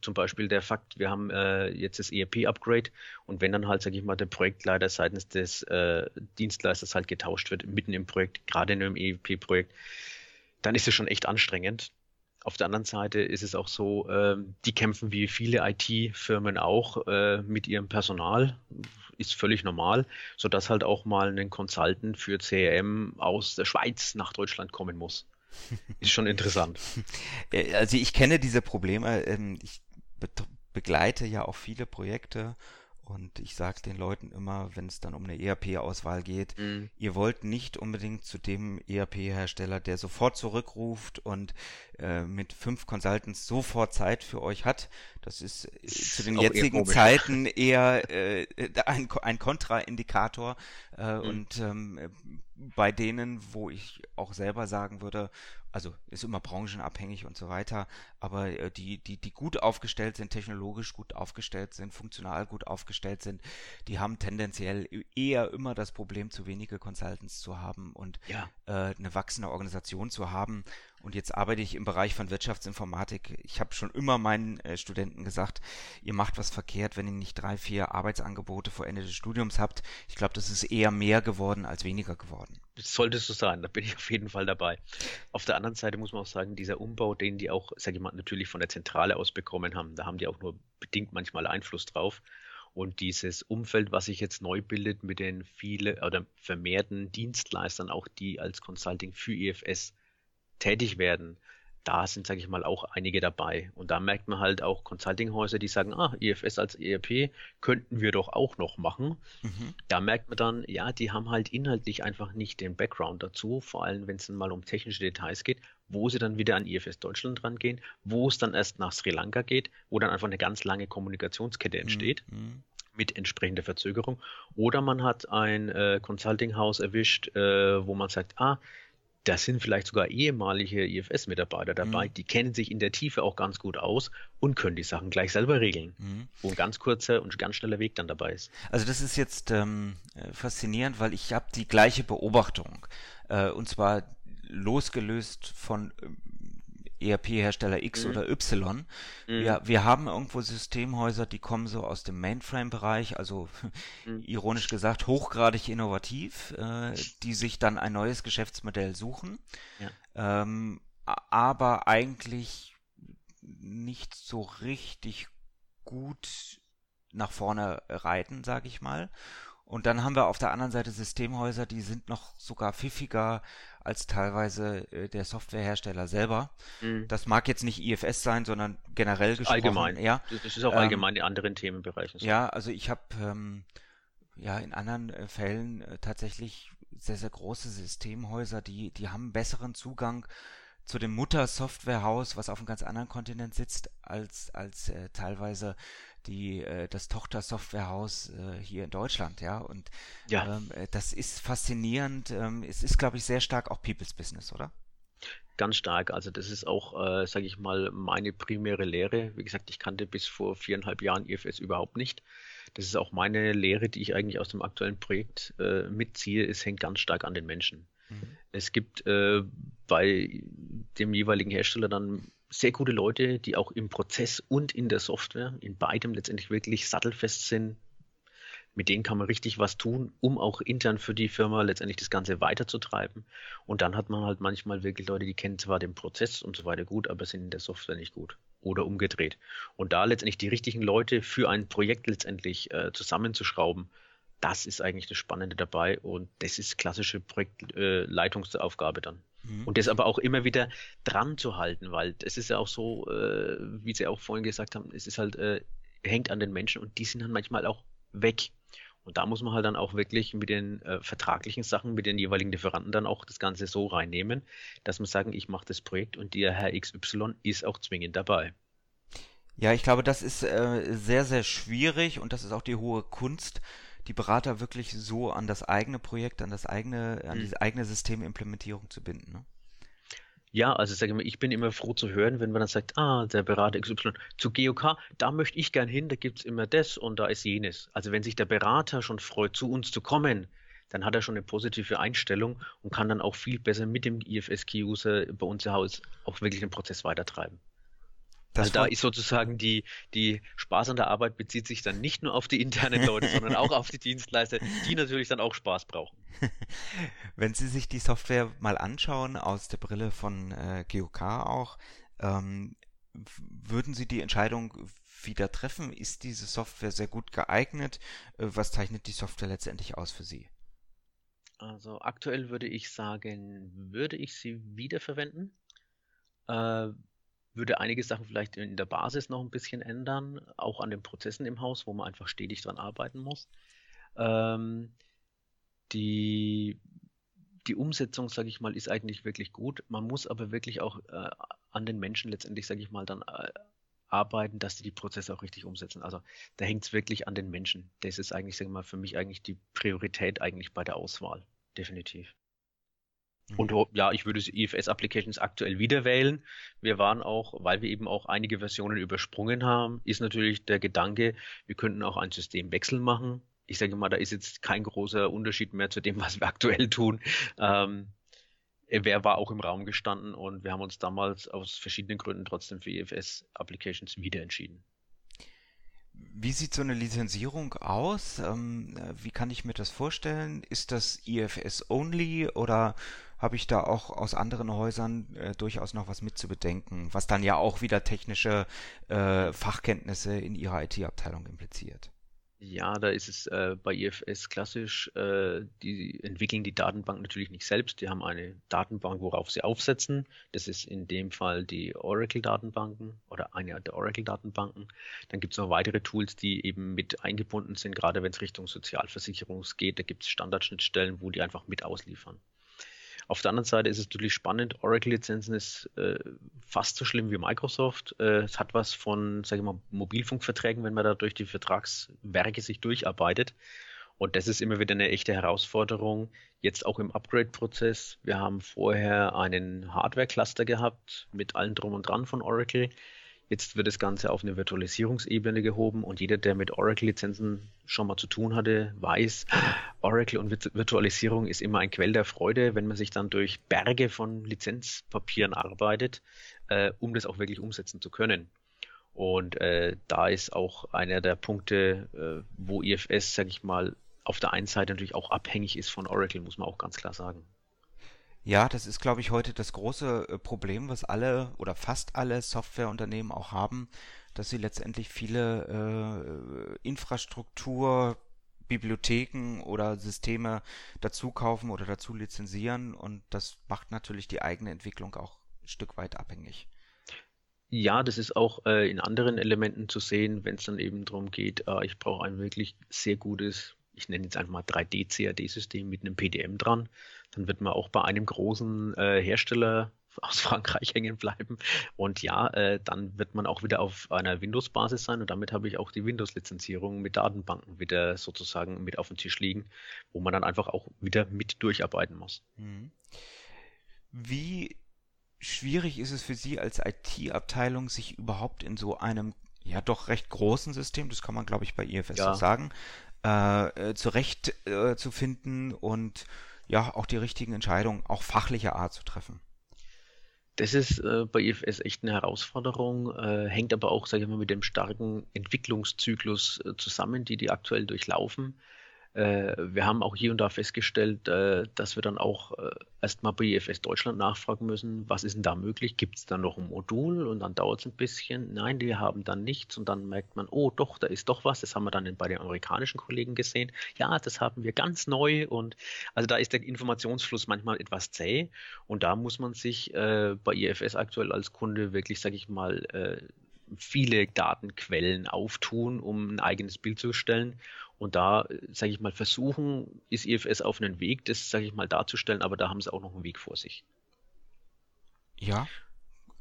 zum Beispiel der Fakt, wir haben äh, jetzt das ERP-Upgrade und wenn dann halt, sage ich mal, der Projektleiter seitens des äh, Dienstleisters halt getauscht wird, mitten im Projekt, gerade in einem ERP-Projekt, dann ist es schon echt anstrengend. Auf der anderen Seite ist es auch so, äh, die kämpfen wie viele IT-Firmen auch äh, mit ihrem Personal, ist völlig normal, sodass halt auch mal ein Consultant für CRM aus der Schweiz nach Deutschland kommen muss. Ist schon interessant. Also ich kenne diese Probleme. ähm, Ich begleite ja auch viele Projekte und ich sage den Leuten immer, wenn es dann um eine ERP-Auswahl geht, Mhm. ihr wollt nicht unbedingt zu dem ERP-Hersteller, der sofort zurückruft und äh, mit fünf Consultants sofort Zeit für euch hat. Das ist äh, zu den auch eher jetzigen komisch. Zeiten eher äh, ein, Ko- ein Kontraindikator. Äh, Mhm. Und ähm, bei denen, wo ich auch selber sagen würde, also ist immer branchenabhängig und so weiter, aber äh, die, die, die gut aufgestellt sind, technologisch gut aufgestellt sind, funktional gut aufgestellt sind, die haben tendenziell eher immer das Problem, zu wenige Consultants zu haben und Ja. äh, eine wachsende Organisation zu haben. Und jetzt arbeite ich im Bereich von Wirtschaftsinformatik. Ich habe schon immer meinen äh, Studenten gesagt, ihr macht was verkehrt, wenn ihr nicht drei, vier Arbeitsangebote vor Ende des Studiums habt. Ich glaube, das ist eher mehr geworden als weniger geworden. Das sollte so sein, da bin ich auf jeden Fall dabei. Auf der anderen Seite muss man auch sagen, dieser Umbau, den die auch, sag ich mal, natürlich von der Zentrale aus bekommen haben, da haben die auch nur bedingt manchmal Einfluss drauf. Und dieses Umfeld, was sich jetzt neu bildet mit den viele oder vermehrten Dienstleistern, auch die als Consulting für IFS tätig werden, da sind, sage ich mal, auch einige dabei. Und da merkt man halt auch Consultinghäuser, die sagen, ah, IFS als ERP könnten wir doch auch noch machen. Mhm. Da merkt man dann, ja, die haben halt inhaltlich einfach nicht den Background dazu, vor allem wenn es dann mal um technische Details geht, wo sie dann wieder an IFS Deutschland rangehen, wo es dann erst nach Sri Lanka geht, wo dann einfach eine ganz lange Kommunikationskette entsteht Mhm. mit entsprechender Verzögerung. Oder man hat ein äh, Consulting-Haus erwischt, äh, wo man sagt, ah, da sind vielleicht sogar ehemalige IFS-Mitarbeiter dabei, Mhm. die kennen sich in der Tiefe auch ganz gut aus und können die Sachen gleich selber regeln. Mhm. Wo ein ganz kurzer und ganz schneller Weg dann dabei ist. Also das ist jetzt ähm, äh, faszinierend, weil ich habe die gleiche Beobachtung. Äh, und zwar losgelöst von ähm, ERP-Hersteller X Mhm. oder Y. Mhm. Wir, wir haben irgendwo Systemhäuser, die kommen so aus dem Mainframe-Bereich, also Mhm. ironisch gesagt hochgradig innovativ, äh, die sich dann ein neues Geschäftsmodell suchen, Ja. ähm, aber eigentlich nicht so richtig gut nach vorne reiten, sage ich mal. Und dann haben wir auf der anderen Seite Systemhäuser, die sind noch sogar pfiffiger als teilweise äh, der Softwarehersteller selber. Mhm. Das mag jetzt nicht IFS sein, sondern generell gesprochen. Allgemein. Ja. Das ist auch ähm, allgemein in anderen Themenbereichen. So. Ja, also ich habe ähm, ja in anderen äh, Fällen äh, tatsächlich sehr, sehr große Systemhäuser, die, die haben besseren Zugang zu dem Mutter-Softwarehaus, was auf einem ganz anderen Kontinent sitzt, als, als äh, teilweise die, äh, das Tochter-Softwarehaus äh, hier in Deutschland, ja. Und ja. Ähm, äh, das ist faszinierend. Ähm, es ist, glaube ich, sehr stark auch People's Business, oder? Ganz stark. Also das ist auch, äh, sage ich mal, meine primäre Lehre. Wie gesagt, ich kannte bis vor viereinhalb Jahren IFS überhaupt nicht. Das ist auch meine Lehre, die ich eigentlich aus dem aktuellen Projekt äh, mitziehe. Es hängt ganz stark an den Menschen. Mhm. Es gibt äh, bei dem jeweiligen Hersteller dann sehr gute Leute, die auch im Prozess und in der Software, in beidem letztendlich wirklich sattelfest sind. Mit denen kann man richtig was tun, um auch intern für die Firma letztendlich das Ganze weiterzutreiben. Und dann hat man halt manchmal wirklich Leute, die kennen zwar den Prozess und so weiter gut, aber sind in der Software nicht gut oder umgedreht. Und da letztendlich die richtigen Leute für ein Projekt letztendlich äh, zusammenzuschrauben, das ist eigentlich das Spannende dabei und das ist klassische Projektleitungsaufgabe äh, dann. Mhm. Und das aber auch immer wieder dran zu halten, weil es ist ja auch so, äh, wie Sie auch vorhin gesagt haben, es ist halt, äh, hängt an den Menschen und die sind dann manchmal auch weg. Und da muss man halt dann auch wirklich mit den äh, vertraglichen Sachen, mit den jeweiligen Lieferanten dann auch das Ganze so reinnehmen, dass man sagen, ich mache das Projekt und der Herr XY ist auch zwingend dabei. Ja, ich glaube, das ist äh, sehr, sehr schwierig und das ist auch die hohe Kunst, die Berater wirklich so an das eigene Projekt, an das eigene, an mhm. die eigene Systemimplementierung zu binden. Ne? Ja, also sage ich mal, ich bin immer froh zu hören, wenn man dann sagt, ah, der Berater XY zu GOK, da möchte ich gern hin, da gibt es immer das und da ist jenes. Also wenn sich der Berater schon freut, zu uns zu kommen, dann hat er schon eine positive Einstellung und kann dann auch viel besser mit dem IFS-Key-User bei uns im Haus auch wirklich den Prozess weitertreiben. Das also da ist sozusagen die, die Spaß an der Arbeit bezieht sich dann nicht nur auf die internen Leute, sondern auch auf die Dienstleister, die natürlich dann auch Spaß brauchen. Wenn Sie sich die Software mal anschauen, aus der Brille von äh, GOK auch, ähm, würden Sie die Entscheidung wieder treffen? Ist diese Software sehr gut geeignet? Äh, was zeichnet die Software letztendlich aus für Sie? Also aktuell würde ich sagen, würde ich sie wiederverwenden. Äh, würde einige Sachen vielleicht in der Basis noch ein bisschen ändern, auch an den Prozessen im Haus, wo man einfach stetig dran arbeiten muss. Ähm, die, die Umsetzung, sage ich mal, ist eigentlich wirklich gut. Man muss aber wirklich auch äh, an den Menschen letztendlich, sage ich mal, dann äh, arbeiten, dass die die Prozesse auch richtig umsetzen. Also da hängt es wirklich an den Menschen. Das ist eigentlich, sage ich mal, für mich eigentlich die Priorität eigentlich bei der Auswahl. Definitiv. Und mhm. ja, ich würde IFS-Applications aktuell wieder wählen. Wir waren auch, weil wir eben auch einige Versionen übersprungen haben, ist natürlich der Gedanke, wir könnten auch einen Systemwechsel machen. Ich denke mal, da ist jetzt kein großer Unterschied mehr zu dem, was wir aktuell tun. Ähm, wer war auch im Raum gestanden und wir haben uns damals aus verschiedenen Gründen trotzdem für IFS-Applications wieder entschieden. Wie sieht so eine Lizenzierung aus? Ähm, wie kann ich mir das vorstellen? Ist das IFS-only oder habe ich da auch aus anderen Häusern äh, durchaus noch was mitzubedenken, was dann ja auch wieder technische äh, Fachkenntnisse in ihrer IT-Abteilung impliziert. Ja, da ist es äh, bei IFS klassisch, äh, die entwickeln die Datenbank natürlich nicht selbst. Die haben eine Datenbank, worauf sie aufsetzen. Das ist in dem Fall die Oracle-Datenbanken oder eine der Oracle-Datenbanken. Dann gibt es noch weitere Tools, die eben mit eingebunden sind, gerade wenn es Richtung Sozialversicherung geht. Da gibt es Standardschnittstellen, wo die einfach mit ausliefern. Auf der anderen Seite ist es natürlich spannend. Oracle-Lizenzen ist äh, fast so schlimm wie Microsoft. Äh, es hat was von, sage ich mal, Mobilfunkverträgen, wenn man da durch die Vertragswerke sich durcharbeitet. Und das ist immer wieder eine echte Herausforderung. Jetzt auch im Upgrade-Prozess. Wir haben vorher einen Hardware-Cluster gehabt mit allem drum und dran von Oracle. Jetzt wird das Ganze auf eine Virtualisierungsebene gehoben und jeder, der mit Oracle-Lizenzen schon mal zu tun hatte, weiß, Oracle und Virtualisierung ist immer ein Quell der Freude, wenn man sich dann durch Berge von Lizenzpapieren arbeitet, äh, um das auch wirklich umsetzen zu können. Und äh, da ist auch einer der Punkte, äh, wo IFS, sage ich mal, auf der einen Seite natürlich auch abhängig ist von Oracle, muss man auch ganz klar sagen. Ja, das ist, glaube ich, heute das große äh, Problem, was alle oder fast alle Softwareunternehmen auch haben, dass sie letztendlich viele äh, Infrastruktur, Bibliotheken oder Systeme dazu kaufen oder dazu lizenzieren und das macht natürlich die eigene Entwicklung auch ein Stück weit abhängig. Ja, das ist auch äh, in anderen Elementen zu sehen, wenn es dann eben darum geht, äh, ich brauche ein wirklich sehr gutes, ich nenne jetzt einfach mal 3D-CAD-System mit einem PDM dran. Dann wird man auch bei einem großen äh, Hersteller aus Frankreich hängen bleiben. Und ja, äh, dann wird man auch wieder auf einer Windows-Basis sein und damit habe ich auch die Windows-Lizenzierung mit Datenbanken wieder sozusagen mit auf dem Tisch liegen, wo man dann einfach auch wieder mit durcharbeiten muss. Mhm. Wie schwierig ist es für Sie als IT-Abteilung, sich überhaupt in so einem ja doch recht großen System, das kann man glaube ich bei IFS ja. so sagen, äh, äh, zurecht äh, zu finden und ja auch die richtigen Entscheidungen auch fachlicher Art zu treffen? Das ist äh, bei IFS echt eine Herausforderung, äh, hängt aber auch, sage ich mal, mit dem starken Entwicklungszyklus äh, zusammen, die die aktuell durchlaufen. Äh, wir haben auch hier und da festgestellt, äh, dass wir dann auch äh, erstmal bei IFS Deutschland nachfragen müssen, was ist denn da möglich? Gibt es da noch ein Modul? Und dann dauert es ein bisschen. Nein, die haben dann nichts. Und dann merkt man, oh doch, da ist doch was. Das haben wir dann bei den amerikanischen Kollegen gesehen. Ja, das haben wir ganz neu. Und also da ist der Informationsfluss manchmal etwas zäh. Und da muss man sich bei IFS aktuell als Kunde wirklich, sage ich mal, viele Datenquellen auftun, um ein eigenes Bild zu stellen. Und da, sage ich mal, versuchen, ist IFS auf einen Weg, das, sage ich mal, darzustellen, aber da haben sie auch noch einen Weg vor sich. Ja,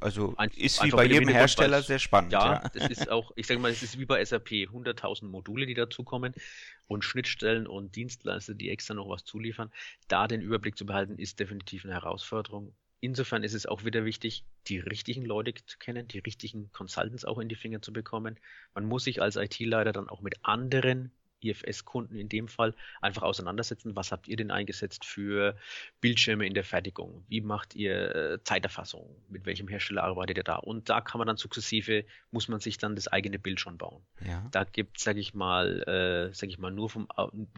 also Ein, ist wie bei jedem Hersteller sehr spannend. Ja, ja, das ist auch, ich sage mal, es ist wie bei SAP, 100.000 Module, die dazukommen und Schnittstellen und Dienstleister, die extra noch was zuliefern. Da den Überblick zu behalten, ist definitiv eine Herausforderung insofern ist es auch wieder wichtig, die richtigen Leute zu kennen, die richtigen Consultants auch in die Finger zu bekommen. Man muss sich als IT-Leiter dann auch mit anderen IFS-Kunden in dem Fall einfach auseinandersetzen. Was habt ihr denn eingesetzt für Bildschirme in der Fertigung? Wie macht ihr äh, Zeiterfassung? Mit welchem Hersteller arbeitet ihr da? Und da kann man dann sukzessive, muss man sich dann das eigene Bild schon bauen. Ja. Da gibt, sage ich mal, äh, sage ich mal, nur vom,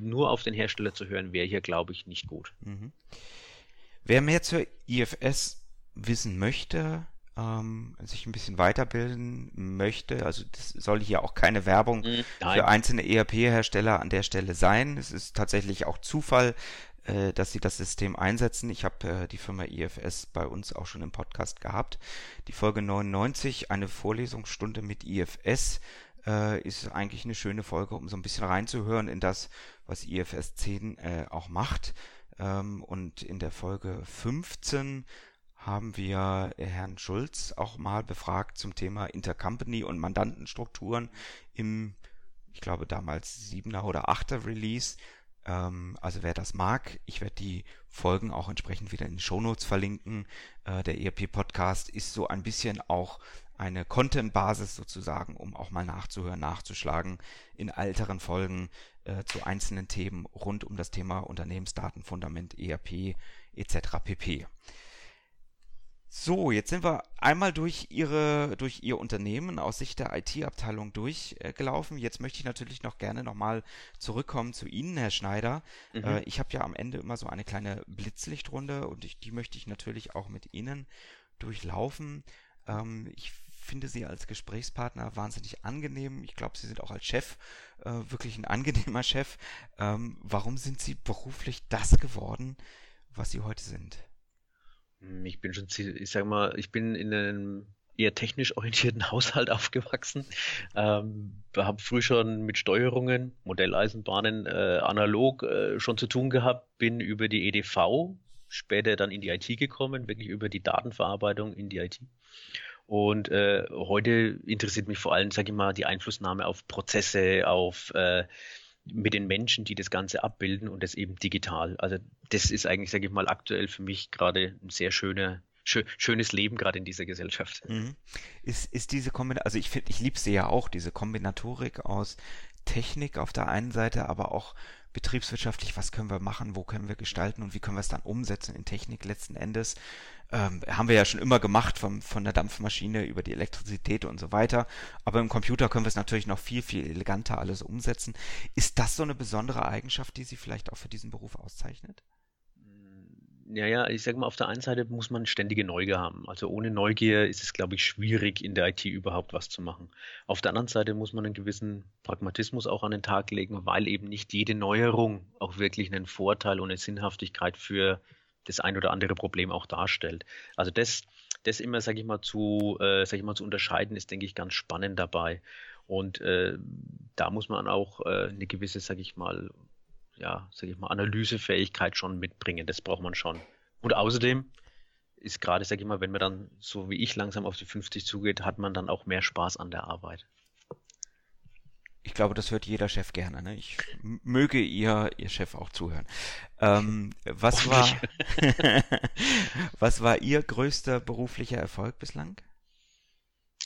nur auf den Hersteller zu hören, wäre hier, glaube ich, nicht gut. Mhm. Wer mehr zur IFS wissen möchte, ähm, sich ein bisschen weiterbilden möchte, also das soll hier auch keine Werbung mhm. für einzelne ERP-Hersteller an der Stelle sein. Es ist tatsächlich auch Zufall, äh, dass sie das System einsetzen. Ich habe äh, die Firma IFS bei uns auch schon im Podcast gehabt. Die Folge 99, eine Vorlesungsstunde mit IFS, äh, ist eigentlich eine schöne Folge, um so ein bisschen reinzuhören in das, was IFS 10 äh, auch macht. Ähm, und in der Folge 15 haben wir Herrn Schulz auch mal befragt zum Thema Intercompany und Mandantenstrukturen im, ich glaube damals siebener oder achter Release. Ähm, also wer das mag, ich werde die Folgen auch entsprechend wieder in den Shownotes verlinken. Äh, der ERP-Podcast ist so ein bisschen auch eine Content-Basis sozusagen, um auch mal nachzuhören, nachzuschlagen in älteren Folgen äh, zu einzelnen Themen rund um das Thema Unternehmensdatenfundament, ERP etc. pp. So, jetzt sind wir einmal durch Ihre, durch Ihr Unternehmen aus Sicht der IT-Abteilung durchgelaufen. Jetzt möchte ich natürlich noch gerne nochmal zurückkommen zu Ihnen, Herr Schneider. Mhm. Äh, ich habe ja am Ende immer so eine kleine Blitzlichtrunde und ich, die möchte ich natürlich auch mit Ihnen durchlaufen. Ähm, ich finde Sie als Gesprächspartner wahnsinnig angenehm. Ich glaube, Sie sind auch als Chef äh, wirklich ein angenehmer Chef. Ähm, warum sind Sie beruflich das geworden, was Sie heute sind? Hm, ich bin schon, ich sag mal, ich bin in einem eher technisch orientierten Haushalt aufgewachsen. Ähm, habe früh schon mit Steuerungen, Modelleisenbahnen äh, analog äh, schon zu tun gehabt, bin über die EDV später dann in die IT gekommen, wirklich über die Datenverarbeitung in die IT und äh, heute interessiert mich vor allem, sage ich mal, die Einflussnahme auf Prozesse, auf äh, mit den Menschen, die das Ganze abbilden und das eben digital. Also das ist eigentlich, sage ich mal, aktuell für mich gerade ein sehr schöner, schö schönes Leben gerade in dieser Gesellschaft. Mhm. Ist, ist diese Kombination, also ich finde, ich liebe sie ja auch, diese Kombinatorik aus Technik auf der einen Seite, aber auch betriebswirtschaftlich, was können wir machen, wo können wir gestalten und wie können wir es dann umsetzen in Technik letzten Endes. Ähm, haben wir ja schon immer gemacht, vom, von der Dampfmaschine über die Elektrizität und so weiter. Aber im Computer können wir es natürlich noch viel, viel eleganter alles umsetzen. Ist das so eine besondere Eigenschaft, die Sie vielleicht auch für diesen Beruf auszeichnet? Ja, ja, ich sage mal, auf der einen Seite muss man ständige Neugier haben. Also ohne Neugier ist es, glaube ich, schwierig, in der IT überhaupt was zu machen. Auf der anderen Seite muss man einen gewissen Pragmatismus auch an den Tag legen, weil eben nicht jede Neuerung auch wirklich einen Vorteil und eine Sinnhaftigkeit für das ein oder andere Problem auch darstellt. Also das, das immer, sage ich mal, zu, äh, sag ich mal, zu unterscheiden, ist, denke ich, ganz spannend dabei. Und äh, da muss man auch äh, eine gewisse, sage ich mal, ja, sage ich mal, Analysefähigkeit schon mitbringen. Das braucht man schon. Und außerdem ist gerade, sage ich mal, wenn man dann so wie ich langsam auf die 50 zugeht, hat man dann auch mehr Spaß an der Arbeit. Ich glaube, das hört jeder Chef gerne. Ne? Ich möge ihr, ihr Chef auch zuhören. Ähm, was war, was war Ihr größter beruflicher Erfolg bislang?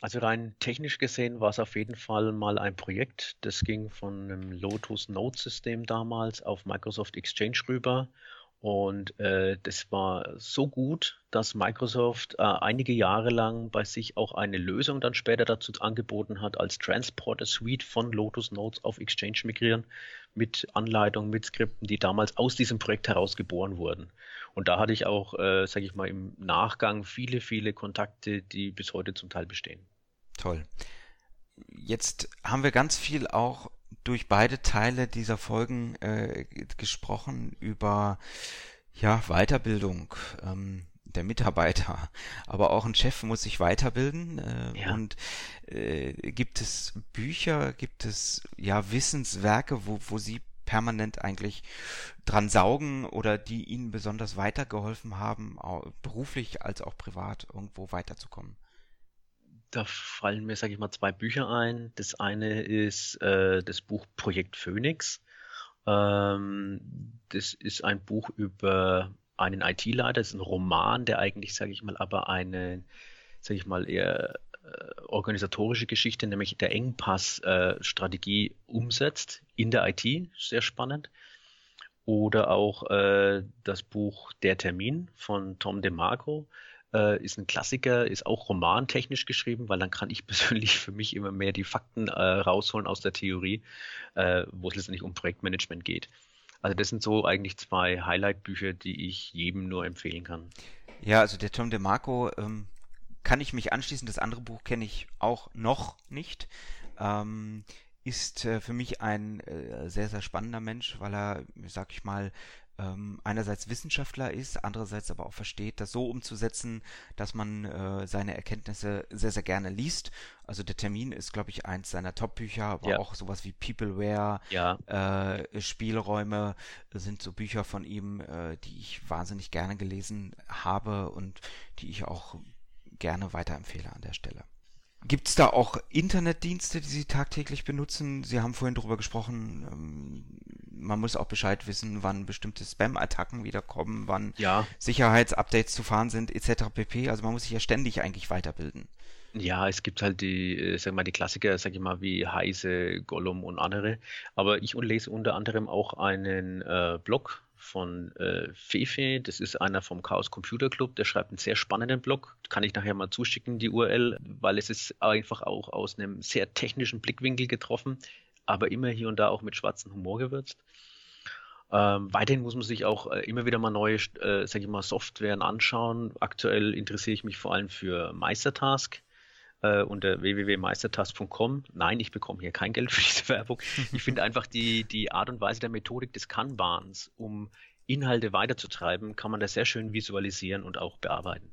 Also rein technisch gesehen war es auf jeden Fall mal ein Projekt. Das ging von einem Lotus Note System damals auf Microsoft Exchange rüber. Und äh, das war so gut, dass Microsoft äh, einige Jahre lang bei sich auch eine Lösung dann später dazu angeboten hat, als Transporter Suite von Lotus Notes auf Exchange migrieren, mit Anleitungen, mit Skripten, die damals aus diesem Projekt heraus geboren wurden. Und da hatte ich auch, äh, sage ich mal, im Nachgang viele, viele Kontakte, die bis heute zum Teil bestehen. Toll. Jetzt haben wir ganz viel auch durch beide Teile dieser Folgen äh, gesprochen über ja, Weiterbildung ähm, der Mitarbeiter. Aber auch ein Chef muss sich weiterbilden. Äh, ja. Und äh, gibt es Bücher, gibt es ja Wissenswerke, wo, wo Sie permanent eigentlich dran saugen oder die Ihnen besonders weitergeholfen haben, beruflich als auch privat irgendwo weiterzukommen? Da fallen mir, sage ich mal, zwei Bücher ein. Das eine ist äh, das Buch Projekt Phoenix. Ähm, das ist ein Buch über einen IT-Leiter. Das ist ein Roman, der eigentlich, sage ich mal, aber eine, sage ich mal, eher äh, organisatorische Geschichte, nämlich der Engpass-Strategie äh, umsetzt in der IT. Sehr spannend. Oder auch äh, das Buch Der Termin von Tom DeMarco äh, ist ein Klassiker, ist auch romantechnisch geschrieben, weil dann kann ich persönlich für mich immer mehr die Fakten äh, rausholen aus der Theorie, äh, wo es letztendlich um Projektmanagement geht. Also das sind so eigentlich zwei Highlight-Bücher, die ich jedem nur empfehlen kann. Ja, also der Tom DeMarco ähm, kann ich mich anschließen. Das andere Buch kenne ich auch noch nicht. Ähm, ist äh, für mich ein äh, sehr, sehr spannender Mensch, weil er, sag ich mal, ähm, einerseits Wissenschaftler ist, andererseits aber auch versteht, das so umzusetzen, dass man äh, seine Erkenntnisse sehr, sehr gerne liest. Also der Termin ist, glaube ich, eins seiner Top-Bücher, aber ja. auch sowas wie Peopleware, ja. äh, Spielräume sind so Bücher von ihm, äh, die ich wahnsinnig gerne gelesen habe und die ich auch gerne weiterempfehle an der Stelle. Gibt es da auch Internetdienste, die Sie tagtäglich benutzen? Sie haben vorhin darüber gesprochen, ähm, man muss auch Bescheid wissen, wann bestimmte Spam-Attacken wieder kommen, wann ja. Sicherheitsupdates zu fahren sind, etc. pp. Also man muss sich ja ständig eigentlich weiterbilden. Ja, es gibt halt die, äh, sag mal, die Klassiker, sag ich mal, wie Heise, Gollum und andere. Aber ich lese unter anderem auch einen äh, Blog von äh, Fefe. Das ist einer vom Chaos Computer Club. Der schreibt einen sehr spannenden Blog. Kann ich nachher mal zuschicken, die URL, weil es ist einfach auch aus einem sehr technischen Blickwinkel getroffen, aber immer hier und da auch mit schwarzem Humor gewürzt. Ähm, weiterhin muss man sich auch äh, immer wieder mal neue, äh, sag ich mal, Softwaren anschauen. Aktuell interessiere ich mich vor allem für Meistertask äh, unter www.meistertask.com. Nein, ich bekomme hier kein Geld für diese Werbung. Ich finde einfach die, die Art und Weise der Methodik des Kanbans, um Inhalte weiterzutreiben, kann man das sehr schön visualisieren und auch bearbeiten.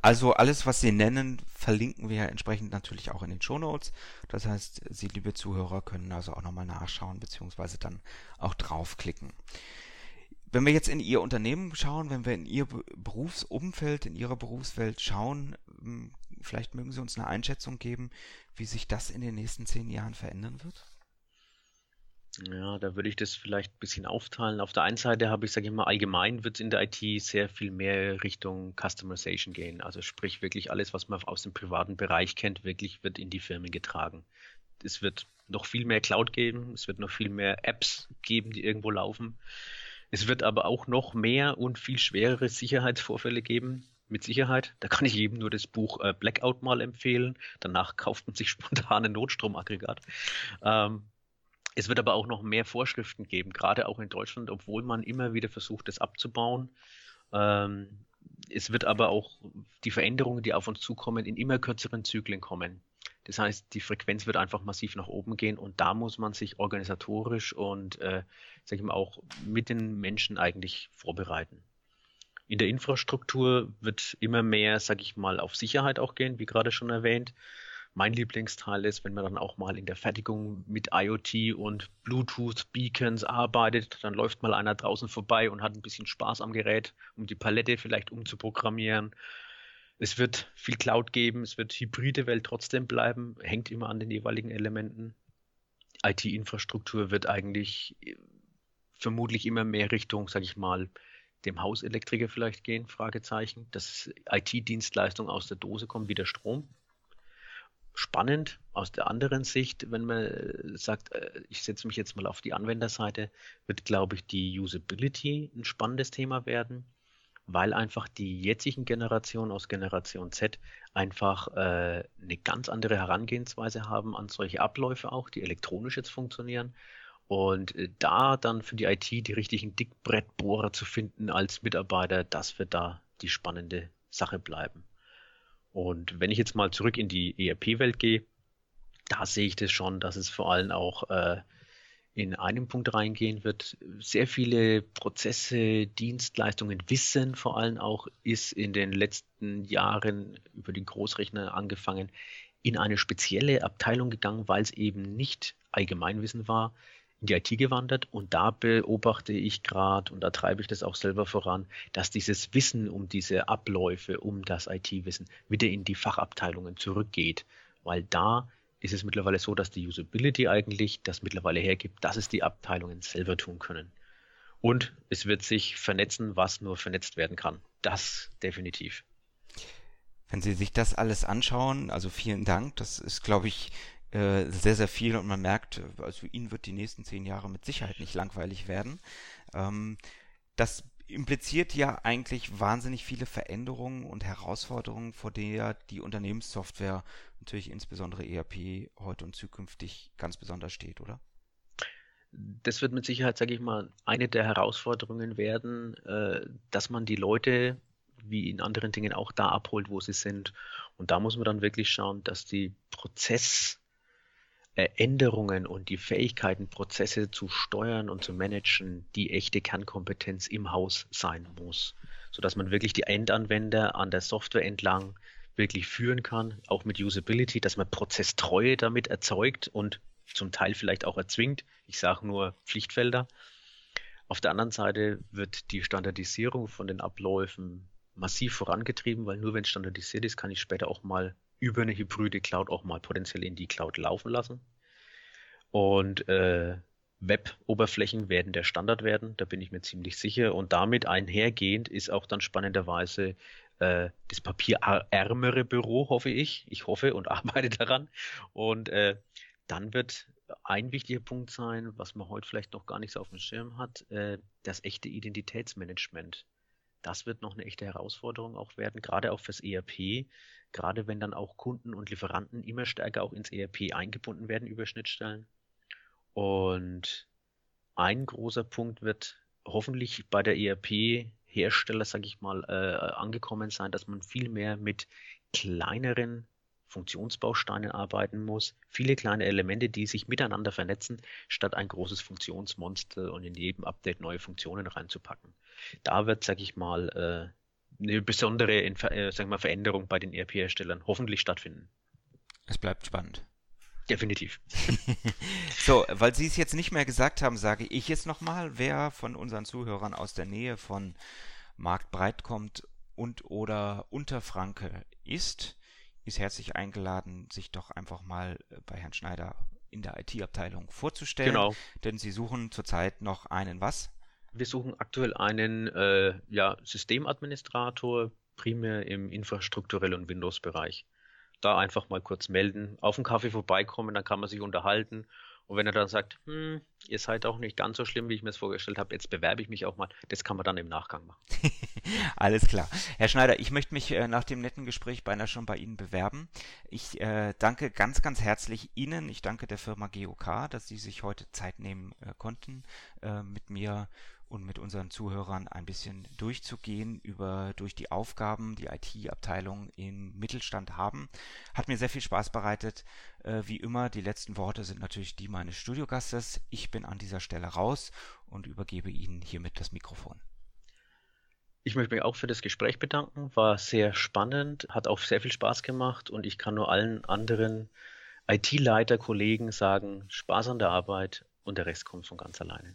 Also alles, was Sie nennen, verlinken wir entsprechend natürlich auch in den Show Notes. Das heißt, Sie, liebe Zuhörer, können also auch nochmal nachschauen, beziehungsweise dann auch draufklicken. Wenn wir jetzt in Ihr Unternehmen schauen, wenn wir in Ihr Berufsumfeld, in Ihrer Berufswelt schauen, hm, vielleicht mögen Sie uns eine Einschätzung geben, wie sich das in den nächsten zehn Jahren verändern wird? Ja, da würde ich das vielleicht ein bisschen aufteilen. Auf der einen Seite habe ich, sage ich mal, allgemein wird es in der IT sehr viel mehr Richtung Customization gehen. Also sprich wirklich alles, was man aus dem privaten Bereich kennt, wirklich wird in die Firmen getragen. Es wird noch viel mehr Cloud geben, es wird noch viel mehr Apps geben, die irgendwo laufen. Es wird aber auch noch mehr und viel schwerere Sicherheitsvorfälle geben mit Sicherheit. Da kann ich jedem nur das Buch äh, Blackout mal empfehlen. Danach kauft man sich spontan ein Notstromaggregat. Ähm, Es wird aber auch noch mehr Vorschriften geben, gerade auch in Deutschland, obwohl man immer wieder versucht, das abzubauen. Ähm, es wird aber auch die Veränderungen, die auf uns zukommen, in immer kürzeren Zyklen kommen. Das heißt, die Frequenz wird einfach massiv nach oben gehen und da muss man sich organisatorisch und äh, sag ich mal auch mit den Menschen eigentlich vorbereiten. In der Infrastruktur wird immer mehr, sag ich mal, auf Sicherheit auch gehen, wie gerade schon erwähnt. Mein Lieblingsteil ist, wenn man dann auch mal in der Fertigung mit IoT und Bluetooth-Beacons arbeitet, dann läuft mal einer draußen vorbei und hat ein bisschen Spaß am Gerät, um die Palette vielleicht umzuprogrammieren. Es wird viel Cloud geben, es wird hybride Welt trotzdem bleiben, hängt immer an den jeweiligen Elementen. IT-Infrastruktur wird eigentlich äh, vermutlich immer mehr Richtung, sage ich mal, dem Hauselektriker vielleicht gehen, Fragezeichen, dass IT-Dienstleistung aus der Dose kommt, wie der Strom spannend aus der anderen Sicht, wenn man äh, sagt, äh, ich setze mich jetzt mal auf die Anwenderseite, wird, glaube ich, die Usability ein spannendes Thema werden, weil einfach die jetzigen Generationen aus Generation Z einfach äh, eine ganz andere Herangehensweise haben an solche Abläufe auch, die elektronisch jetzt funktionieren. Und äh, da dann für die IT die richtigen Dickbrettbohrer zu finden als Mitarbeiter, das wird da die spannende Sache bleiben. Und wenn ich jetzt mal zurück in die ERP-Welt gehe, da sehe ich das schon, dass es vor allem auch äh, in einem Punkt reingehen wird. Sehr viele Prozesse, Dienstleistungen, Wissen vor allem auch ist in den letzten Jahren über den Großrechner angefangen in eine spezielle Abteilung gegangen, weil es eben nicht Allgemeinwissen war, in die IT gewandert und da beobachte ich gerade und da treibe ich das auch selber voran, dass dieses Wissen um diese Abläufe, um das IT-Wissen wieder in die Fachabteilungen zurückgeht, weil da ist es mittlerweile so, dass die Usability eigentlich das mittlerweile hergibt, dass es die Abteilungen selber tun können. Und es wird sich vernetzen, was nur vernetzt werden kann. Das definitiv. Wenn Sie sich das alles anschauen, also vielen Dank, das ist, glaube ich, äh, sehr, sehr viel und man merkt, also Ihnen wird die nächsten zehn Jahre mit Sicherheit nicht langweilig werden. Ähm, das impliziert ja eigentlich wahnsinnig viele Veränderungen und Herausforderungen, vor der die Unternehmenssoftware, natürlich insbesondere ERP, heute und zukünftig ganz besonders steht, oder? Das wird mit Sicherheit, sage ich mal, eine der Herausforderungen werden, äh, dass man die Leute wie in anderen Dingen auch da abholt, wo sie sind. Und da muss man dann wirklich schauen, dass die Prozess Änderungen und die Fähigkeiten, Prozesse zu steuern und zu managen, die echte Kernkompetenz im Haus sein muss, sodass man wirklich die Endanwender an der Software entlang wirklich führen kann, auch mit Usability, dass man Prozesstreue damit erzeugt und zum Teil vielleicht auch erzwingt. Ich sage nur Pflichtfelder. Auf der anderen Seite wird die Standardisierung von den Abläufen massiv vorangetrieben, weil nur wenn standardisiert ist, kann ich später auch mal über eine hybride Cloud auch mal potenziell in die Cloud laufen lassen. Und äh, Web-Oberflächen werden der Standard werden, da bin ich mir ziemlich sicher. Und damit einhergehend ist auch dann spannenderweise äh, das papierärmere Büro, hoffe ich. Ich hoffe und arbeite daran. Und äh, dann wird ein wichtiger Punkt sein, was man heute vielleicht noch gar nicht so auf dem Schirm hat, äh, das echte Identitätsmanagement. Das wird noch eine echte Herausforderung auch werden, gerade auch fürs ERP, gerade wenn dann auch Kunden und Lieferanten immer stärker auch ins ERP eingebunden werden über Schnittstellen. Und ein großer Punkt wird hoffentlich bei der ERP-Hersteller, sage ich mal, äh, angekommen sein, dass man viel mehr mit kleineren Funktionsbausteinen arbeiten muss, viele kleine Elemente, die sich miteinander vernetzen, statt ein großes Funktionsmonster und in jedem Update neue Funktionen reinzupacken. Da wird, sage ich mal, äh, eine besondere äh, sag mal, Veränderung bei den ERP-Herstellern hoffentlich stattfinden. Es bleibt spannend. Definitiv. so, weil Sie es jetzt nicht mehr gesagt haben, sage ich jetzt nochmal, wer von unseren Zuhörern aus der Nähe von Marktbreit kommt und oder Unterfranke ist, ist herzlich eingeladen, sich doch einfach mal äh, bei Herrn Schneider in der IT-Abteilung vorzustellen. Genau. Denn Sie suchen zurzeit noch einen was? Wir suchen aktuell einen äh, ja, Systemadministrator, primär im infrastrukturellen und Windows-Bereich. Da einfach mal kurz melden, auf einen Kaffee vorbeikommen, dann kann man sich unterhalten Und wenn er dann sagt, hm, ihr seid auch nicht ganz so schlimm, wie ich mir es vorgestellt habe, jetzt bewerbe ich mich auch mal, das kann man dann im Nachgang machen. Alles klar. Herr Schneider, ich möchte mich äh, nach dem netten Gespräch beinahe schon bei Ihnen bewerben. Ich äh, danke ganz, ganz herzlich Ihnen. Ich danke der Firma GOK, dass Sie sich heute Zeit nehmen äh, konnten, äh, mit mir und mit unseren Zuhörern ein bisschen durchzugehen über durch die Aufgaben, die IT-Abteilung im Mittelstand haben. Hat mir sehr viel Spaß bereitet. Äh, wie immer, die letzten Worte sind natürlich die meines Studiogastes. Ich bin an dieser Stelle raus und übergebe Ihnen hiermit das Mikrofon. Ich möchte mich auch für das Gespräch bedanken. War sehr spannend, hat auch sehr viel Spaß gemacht und ich kann nur allen anderen IT-Leiter, Kollegen sagen, Spaß an der Arbeit und der Rest kommt von ganz alleine.